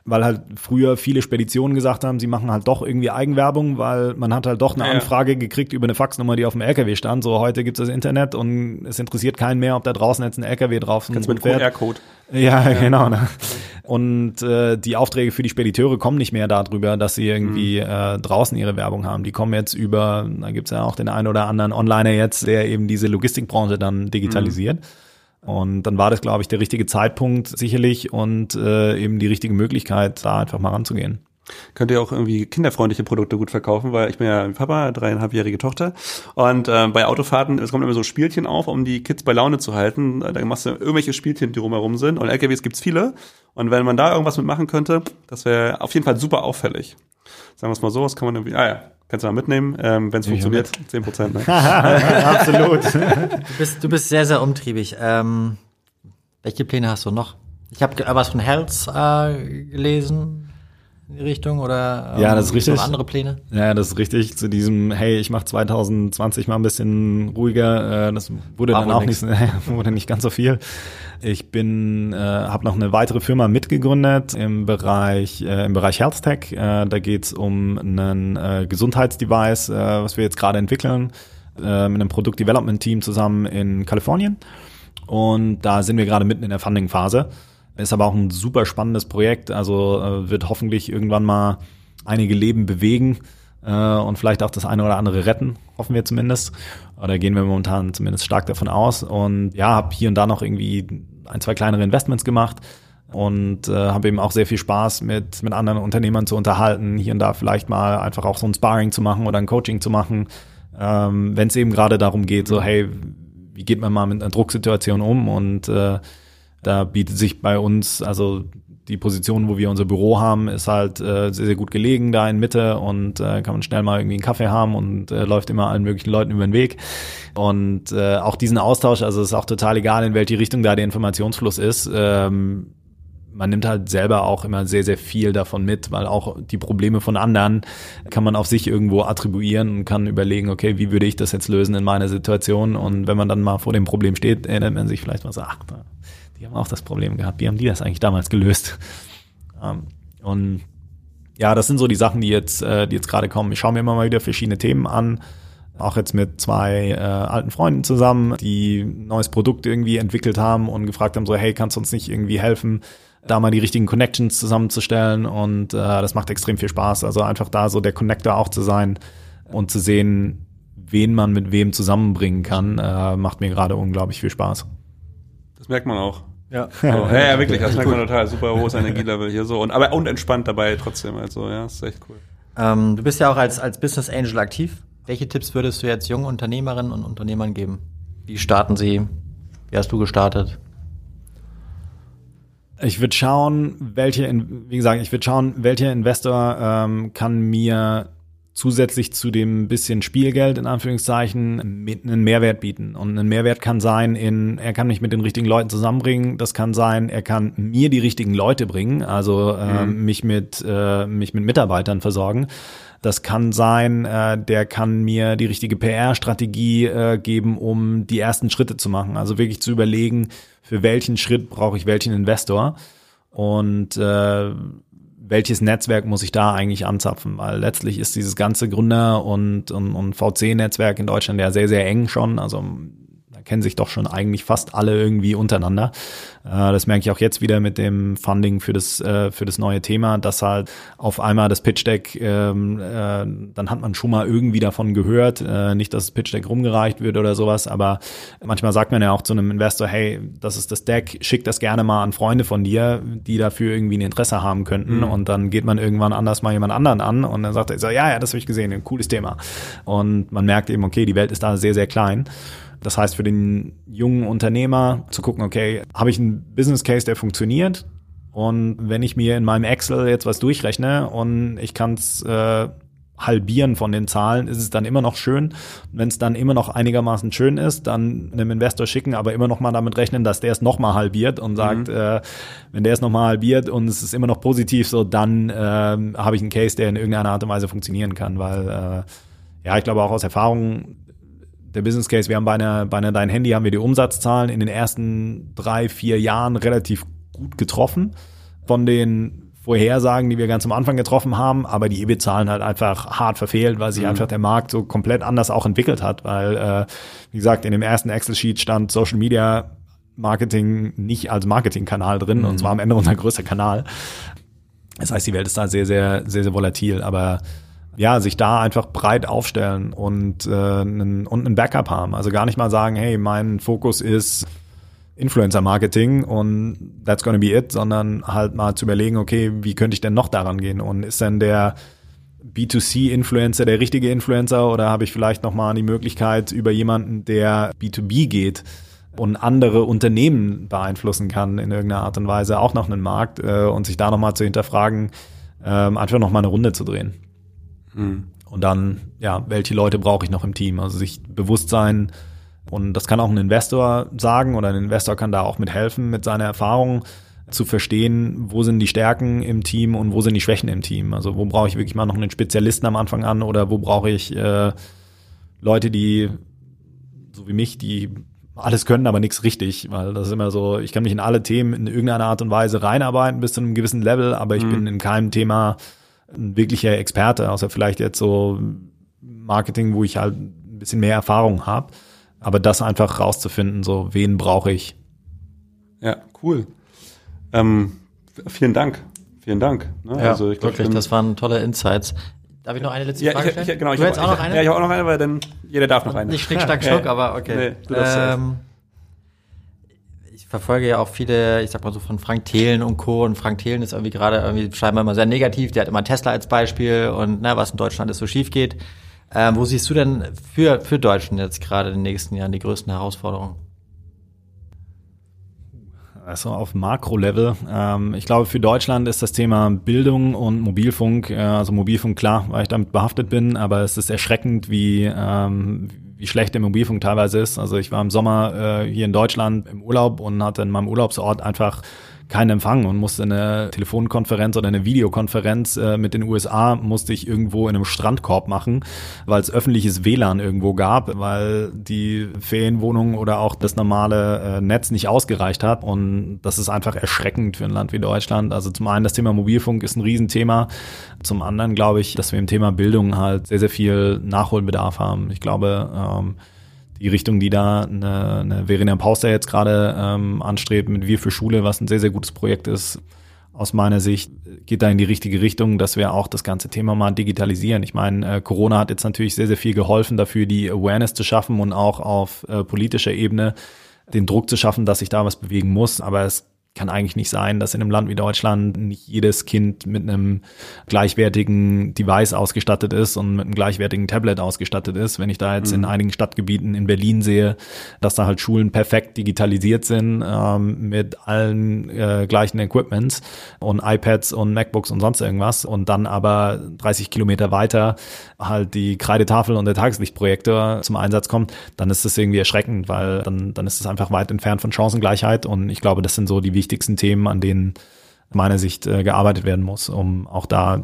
Weil halt früher viele Speditionen gesagt haben, sie machen halt doch irgendwie Eigenwerbung, weil man hat halt doch eine ja. Anfrage gekriegt über eine Faxnummer, die auf dem LKW stand. So heute gibt es das Internet und es interessiert keinen mehr, ob da draußen jetzt ein LKW drauf ist. Kannst mit QR-Code. Ja, ja, genau. Ne? Und äh, die Aufträge für die Spediteure kommen nicht mehr darüber, dass sie irgendwie mhm. äh, draußen ihre Werbung haben. Die kommen jetzt über, da gibt's ja auch den einen oder anderen Onliner jetzt, der eben diese Logistikbranche dann digitalisiert. Mhm. Und dann war das, glaube ich, der richtige Zeitpunkt sicherlich und äh, eben die richtige Möglichkeit, da einfach mal ranzugehen. Könnt ihr auch irgendwie kinderfreundliche Produkte gut verkaufen, weil ich bin ja Papa, dreieinhalbjährige Tochter und äh, bei Autofahrten, es kommen immer so Spielchen auf, um die Kids bei Laune zu halten. Da machst du irgendwelche Spielchen, die rumherum sind und LKWs gibt's viele und wenn man da irgendwas mitmachen könnte, das wäre auf jeden Fall super auffällig. Sagen wir es mal so, was kann man irgendwie, ah ja, Kannst du mal mitnehmen, ähm, wenn es funktioniert. Zehn Prozent. Ne? <laughs> Absolut. Du bist, du bist sehr, sehr umtriebig. Ähm, welche Pläne hast du noch? Ich habe was von Health äh, gelesen. Richtung oder ähm, ja, das ist richtig. andere Pläne? Ja, das ist richtig. Zu diesem, hey, ich mache 2020 mal ein bisschen ruhiger, äh, das wurde War dann auch nix. nicht, <laughs> wurde nicht ganz so viel. Ich bin, äh, habe noch eine weitere Firma mitgegründet im Bereich äh, im Bereich Health Tech. Äh, da geht's um einen äh, Gesundheitsdevice, äh, was wir jetzt gerade entwickeln äh, mit einem Produkt Development Team zusammen in Kalifornien. Und da sind wir gerade mitten in der Funding Phase. Ist aber auch ein super spannendes Projekt, also äh, wird hoffentlich irgendwann mal einige Leben bewegen äh, und vielleicht auch das eine oder andere retten, hoffen wir zumindest. Oder gehen wir momentan zumindest stark davon aus. Und ja, habe hier und da noch irgendwie ein, zwei kleinere Investments gemacht und äh, habe eben auch sehr viel Spaß mit, mit anderen Unternehmern zu unterhalten, hier und da vielleicht mal einfach auch so ein Sparring zu machen oder ein Coaching zu machen, ähm, wenn es eben gerade darum geht, so hey, wie geht man mal mit einer Drucksituation um und äh, da bietet sich bei uns, also die Position, wo wir unser Büro haben, ist halt äh, sehr, sehr gut gelegen da in Mitte und äh, kann man schnell mal irgendwie einen Kaffee haben und äh, läuft immer allen möglichen Leuten über den Weg. Und äh, auch diesen Austausch, also ist auch total egal, in welche Richtung da der Informationsfluss ist. Ähm, man nimmt halt selber auch immer sehr, sehr viel davon mit, weil auch die Probleme von anderen kann man auf sich irgendwo attribuieren und kann überlegen, okay, wie würde ich das jetzt lösen in meiner Situation? Und wenn man dann mal vor dem Problem steht, erinnert man sich vielleicht so, ach, die haben auch das Problem gehabt. Wie haben die das eigentlich damals gelöst? Ähm, und ja, das sind so die Sachen, die jetzt, äh, die jetzt gerade kommen. Ich schaue mir immer mal wieder verschiedene Themen an. Auch jetzt mit zwei äh, alten Freunden zusammen, die ein neues Produkt irgendwie entwickelt haben und gefragt haben, so, hey, kannst du uns nicht irgendwie helfen, da mal die richtigen Connections zusammenzustellen und äh, das macht extrem viel Spaß. Also einfach da so der Connector auch zu sein und zu sehen, wen man mit wem zusammenbringen kann, äh, macht mir gerade unglaublich viel Spaß. Das merkt man auch. Ja. So, <laughs> ja, ja, wirklich, das merkt man total. Super hohes Energielevel hier so. Und, aber und entspannt dabei trotzdem. Also, ja, ist echt cool. Ähm, du bist ja auch als, als Business Angel aktiv. Welche Tipps würdest du jetzt jungen Unternehmerinnen und Unternehmern geben? Wie starten sie? Wie hast du gestartet? Ich würde schauen, welche, wie gesagt, ich würde schauen, welcher Investor ähm, kann mir zusätzlich zu dem bisschen Spielgeld in Anführungszeichen einen Mehrwert bieten. Und ein Mehrwert kann sein, in, er kann mich mit den richtigen Leuten zusammenbringen. Das kann sein, er kann mir die richtigen Leute bringen, also äh, mhm. mich mit äh, mich mit Mitarbeitern versorgen. Das kann sein, äh, der kann mir die richtige PR-Strategie äh, geben, um die ersten Schritte zu machen. Also wirklich zu überlegen, für welchen Schritt brauche ich welchen Investor und äh, welches Netzwerk muss ich da eigentlich anzapfen? Weil letztlich ist dieses ganze Gründer- und, und, und VC-Netzwerk in Deutschland ja sehr, sehr eng schon. Also kennen sich doch schon eigentlich fast alle irgendwie untereinander. Äh, das merke ich auch jetzt wieder mit dem Funding für das, äh, für das neue Thema, dass halt auf einmal das Pitch Deck, ähm, äh, dann hat man schon mal irgendwie davon gehört, äh, nicht, dass das Pitch Deck rumgereicht wird oder sowas, aber manchmal sagt man ja auch zu einem Investor, hey, das ist das Deck, schick das gerne mal an Freunde von dir, die dafür irgendwie ein Interesse haben könnten mhm. und dann geht man irgendwann anders mal jemand anderen an und dann sagt er so, ja, ja, das habe ich gesehen, ein cooles Thema. Und man merkt eben, okay, die Welt ist da sehr, sehr klein. Das heißt, für den jungen Unternehmer zu gucken, okay, habe ich einen Business Case, der funktioniert? Und wenn ich mir in meinem Excel jetzt was durchrechne und ich kann es äh, halbieren von den Zahlen, ist es dann immer noch schön. Wenn es dann immer noch einigermaßen schön ist, dann einem Investor schicken, aber immer noch mal damit rechnen, dass der es noch mal halbiert und sagt, mhm. äh, wenn der es noch mal halbiert und es ist immer noch positiv, so dann äh, habe ich einen Case, der in irgendeiner Art und Weise funktionieren kann, weil äh, ja, ich glaube auch aus Erfahrung, der Business Case, wir haben bei einer, bei einer Dein Handy haben wir die Umsatzzahlen in den ersten drei, vier Jahren relativ gut getroffen von den Vorhersagen, die wir ganz am Anfang getroffen haben, aber die EBIT-Zahlen halt einfach hart verfehlt, weil sich mhm. einfach der Markt so komplett anders auch entwickelt hat, weil, äh, wie gesagt, in dem ersten Excel-Sheet stand Social Media Marketing nicht als Marketingkanal drin mhm. und zwar am Ende unser größter Kanal. Das heißt, die Welt ist da sehr, sehr, sehr, sehr volatil, aber ja, sich da einfach breit aufstellen und, äh, einen, und einen Backup haben. Also gar nicht mal sagen, hey, mein Fokus ist Influencer-Marketing und that's gonna be it, sondern halt mal zu überlegen, okay, wie könnte ich denn noch daran gehen? Und ist denn der B2C-Influencer der richtige Influencer oder habe ich vielleicht nochmal die Möglichkeit über jemanden, der B2B geht und andere Unternehmen beeinflussen kann in irgendeiner Art und Weise, auch noch einen Markt äh, und sich da nochmal zu hinterfragen, äh, einfach nochmal eine Runde zu drehen. Mhm. Und dann, ja, welche Leute brauche ich noch im Team? Also sich bewusst sein, und das kann auch ein Investor sagen oder ein Investor kann da auch mit helfen mit seiner Erfahrung. zu verstehen, wo sind die Stärken im Team und wo sind die Schwächen im Team. Also wo brauche ich wirklich mal noch einen Spezialisten am Anfang an oder wo brauche ich äh, Leute, die so wie mich, die alles können, aber nichts richtig, weil das ist immer so, ich kann mich in alle Themen in irgendeiner Art und Weise reinarbeiten bis zu einem gewissen Level, aber ich mhm. bin in keinem Thema ein wirklicher Experte, außer vielleicht jetzt so Marketing, wo ich halt ein bisschen mehr Erfahrung habe. Aber das einfach rauszufinden, so wen brauche ich. Ja, cool. Ähm, vielen Dank. Vielen Dank. Ne? Ja, also ich glaub, wirklich, ich das waren tolle Insights. Darf ich noch eine letzte Frage stellen? Ich, ich, genau, du ich habe auch noch eine? Ja, ich habe auch noch eine, weil dann jeder darf noch eine. Nicht Schnick, Schnack, <laughs> Schnuck, aber okay. Nee, ähm, ich verfolge ja auch viele, ich sag mal so von Frank Thelen und Co. Und Frank Thelen ist irgendwie gerade irgendwie scheinbar immer sehr negativ. Der hat immer Tesla als Beispiel und ne, was in Deutschland ist so schief geht. Ähm, wo siehst du denn für, für Deutschland jetzt gerade in den nächsten Jahren die größten Herausforderungen? Also auf Makro-Level. Ähm, ich glaube, für Deutschland ist das Thema Bildung und Mobilfunk, äh, also Mobilfunk klar, weil ich damit behaftet bin, aber es ist erschreckend, wie, ähm, wie schlecht der Mobilfunk teilweise ist. Also ich war im Sommer äh, hier in Deutschland im Urlaub und hatte in meinem Urlaubsort einfach keinen Empfang und musste eine Telefonkonferenz oder eine Videokonferenz äh, mit den USA musste ich irgendwo in einem Strandkorb machen, weil es öffentliches WLAN irgendwo gab, weil die Ferienwohnung oder auch das normale äh, Netz nicht ausgereicht hat und das ist einfach erschreckend für ein Land wie Deutschland. Also zum einen das Thema Mobilfunk ist ein Riesenthema, zum anderen glaube ich, dass wir im Thema Bildung halt sehr, sehr viel Nachholbedarf haben. Ich glaube, ähm, die Richtung, die da eine, eine Verena Pauster jetzt gerade ähm, anstrebt mit Wir für Schule, was ein sehr, sehr gutes Projekt ist, aus meiner Sicht geht da in die richtige Richtung, dass wir auch das ganze Thema mal digitalisieren. Ich meine, äh, Corona hat jetzt natürlich sehr, sehr viel geholfen, dafür die Awareness zu schaffen und auch auf äh, politischer Ebene den Druck zu schaffen, dass sich da was bewegen muss. Aber es kann eigentlich nicht sein, dass in einem Land wie Deutschland nicht jedes Kind mit einem gleichwertigen Device ausgestattet ist und mit einem gleichwertigen Tablet ausgestattet ist. Wenn ich da jetzt mhm. in einigen Stadtgebieten in Berlin sehe, dass da halt Schulen perfekt digitalisiert sind ähm, mit allen äh, gleichen Equipments und iPads und MacBooks und sonst irgendwas und dann aber 30 Kilometer weiter halt die Kreidetafel und der Tageslichtprojektor zum Einsatz kommt, dann ist das irgendwie erschreckend, weil dann, dann ist es einfach weit entfernt von Chancengleichheit und ich glaube, das sind so die wichtigsten Themen, an denen meiner Sicht äh, gearbeitet werden muss, um auch da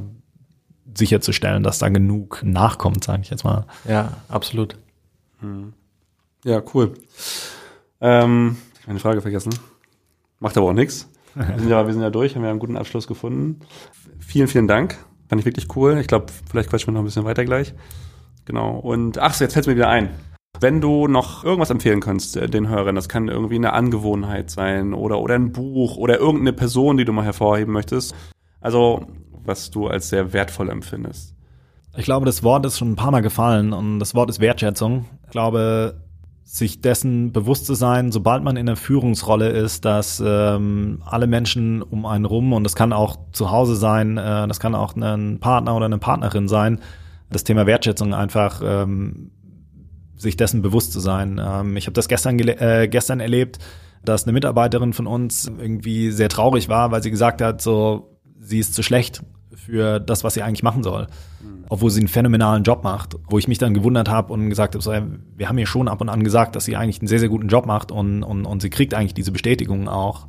sicherzustellen, dass da genug nachkommt, sage ich jetzt mal. Ja, absolut. Hm. Ja, cool. Ähm, ich habe meine Frage vergessen. Macht aber auch nichts. Wir sind ja, wir sind ja durch, haben ja einen guten Abschluss gefunden. Vielen, vielen Dank. Fand ich wirklich cool. Ich glaube, vielleicht quatschen wir noch ein bisschen weiter gleich. Genau. Und ach so, jetzt fällt es mir wieder ein. Wenn du noch irgendwas empfehlen kannst äh, den Hörern, das kann irgendwie eine Angewohnheit sein oder, oder ein Buch oder irgendeine Person, die du mal hervorheben möchtest. Also, was du als sehr wertvoll empfindest. Ich glaube, das Wort ist schon ein paar Mal gefallen und das Wort ist Wertschätzung. Ich glaube, sich dessen bewusst zu sein, sobald man in der Führungsrolle ist, dass ähm, alle Menschen um einen rum, und das kann auch zu Hause sein, äh, das kann auch ein Partner oder eine Partnerin sein, das Thema Wertschätzung einfach ähm, sich dessen bewusst zu sein. Ähm, ich habe das gestern, äh, gestern erlebt, dass eine Mitarbeiterin von uns irgendwie sehr traurig war, weil sie gesagt hat, so, sie ist zu schlecht für das, was sie eigentlich machen soll. Mhm. Obwohl sie einen phänomenalen Job macht. Wo ich mich dann gewundert habe und gesagt habe, so, wir haben ihr schon ab und an gesagt, dass sie eigentlich einen sehr, sehr guten Job macht und, und, und sie kriegt eigentlich diese Bestätigung auch.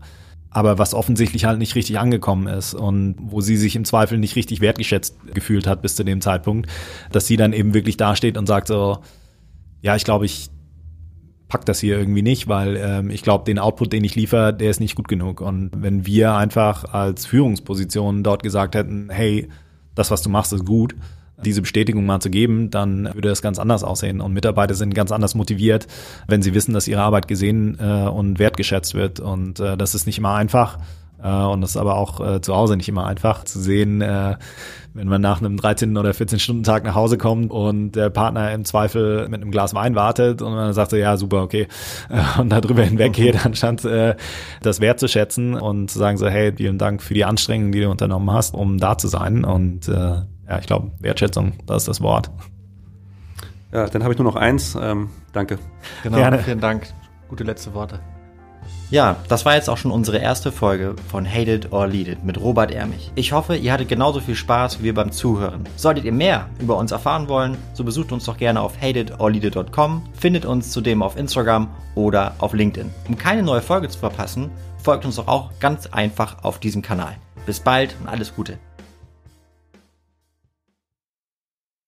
Aber was offensichtlich halt nicht richtig angekommen ist und wo sie sich im Zweifel nicht richtig wertgeschätzt gefühlt hat bis zu dem Zeitpunkt, dass sie dann eben wirklich dasteht und sagt so, ja, ich glaube, ich pack das hier irgendwie nicht, weil ähm, ich glaube, den Output, den ich liefere, der ist nicht gut genug. Und wenn wir einfach als Führungsposition dort gesagt hätten, hey, das, was du machst, ist gut, diese Bestätigung mal zu geben, dann würde das ganz anders aussehen. Und Mitarbeiter sind ganz anders motiviert, wenn sie wissen, dass ihre Arbeit gesehen äh, und wertgeschätzt wird. Und äh, das ist nicht immer einfach. Äh, und das ist aber auch äh, zu Hause nicht immer einfach zu sehen, äh, wenn man nach einem 13 oder 14 Stunden Tag nach Hause kommt und der Partner im Zweifel mit einem Glas Wein wartet und man sagt so, ja, super, okay, <laughs> und darüber hinweg geht, anstatt äh, das wertzuschätzen und zu sagen so, hey, vielen Dank für die Anstrengungen, die du unternommen hast, um da zu sein. Und äh, ja, ich glaube, Wertschätzung, das ist das Wort. Ja, dann habe ich nur noch eins. Ähm, danke. Genau, Gerne. vielen Dank. Gute letzte Worte. Ja, das war jetzt auch schon unsere erste Folge von Hate It or Lead It mit Robert Ermich. Ich hoffe, ihr hattet genauso viel Spaß wie wir beim Zuhören. Solltet ihr mehr über uns erfahren wollen, so besucht uns doch gerne auf hateItorleadit.com, findet uns zudem auf Instagram oder auf LinkedIn. Um keine neue Folge zu verpassen, folgt uns doch auch ganz einfach auf diesem Kanal. Bis bald und alles Gute.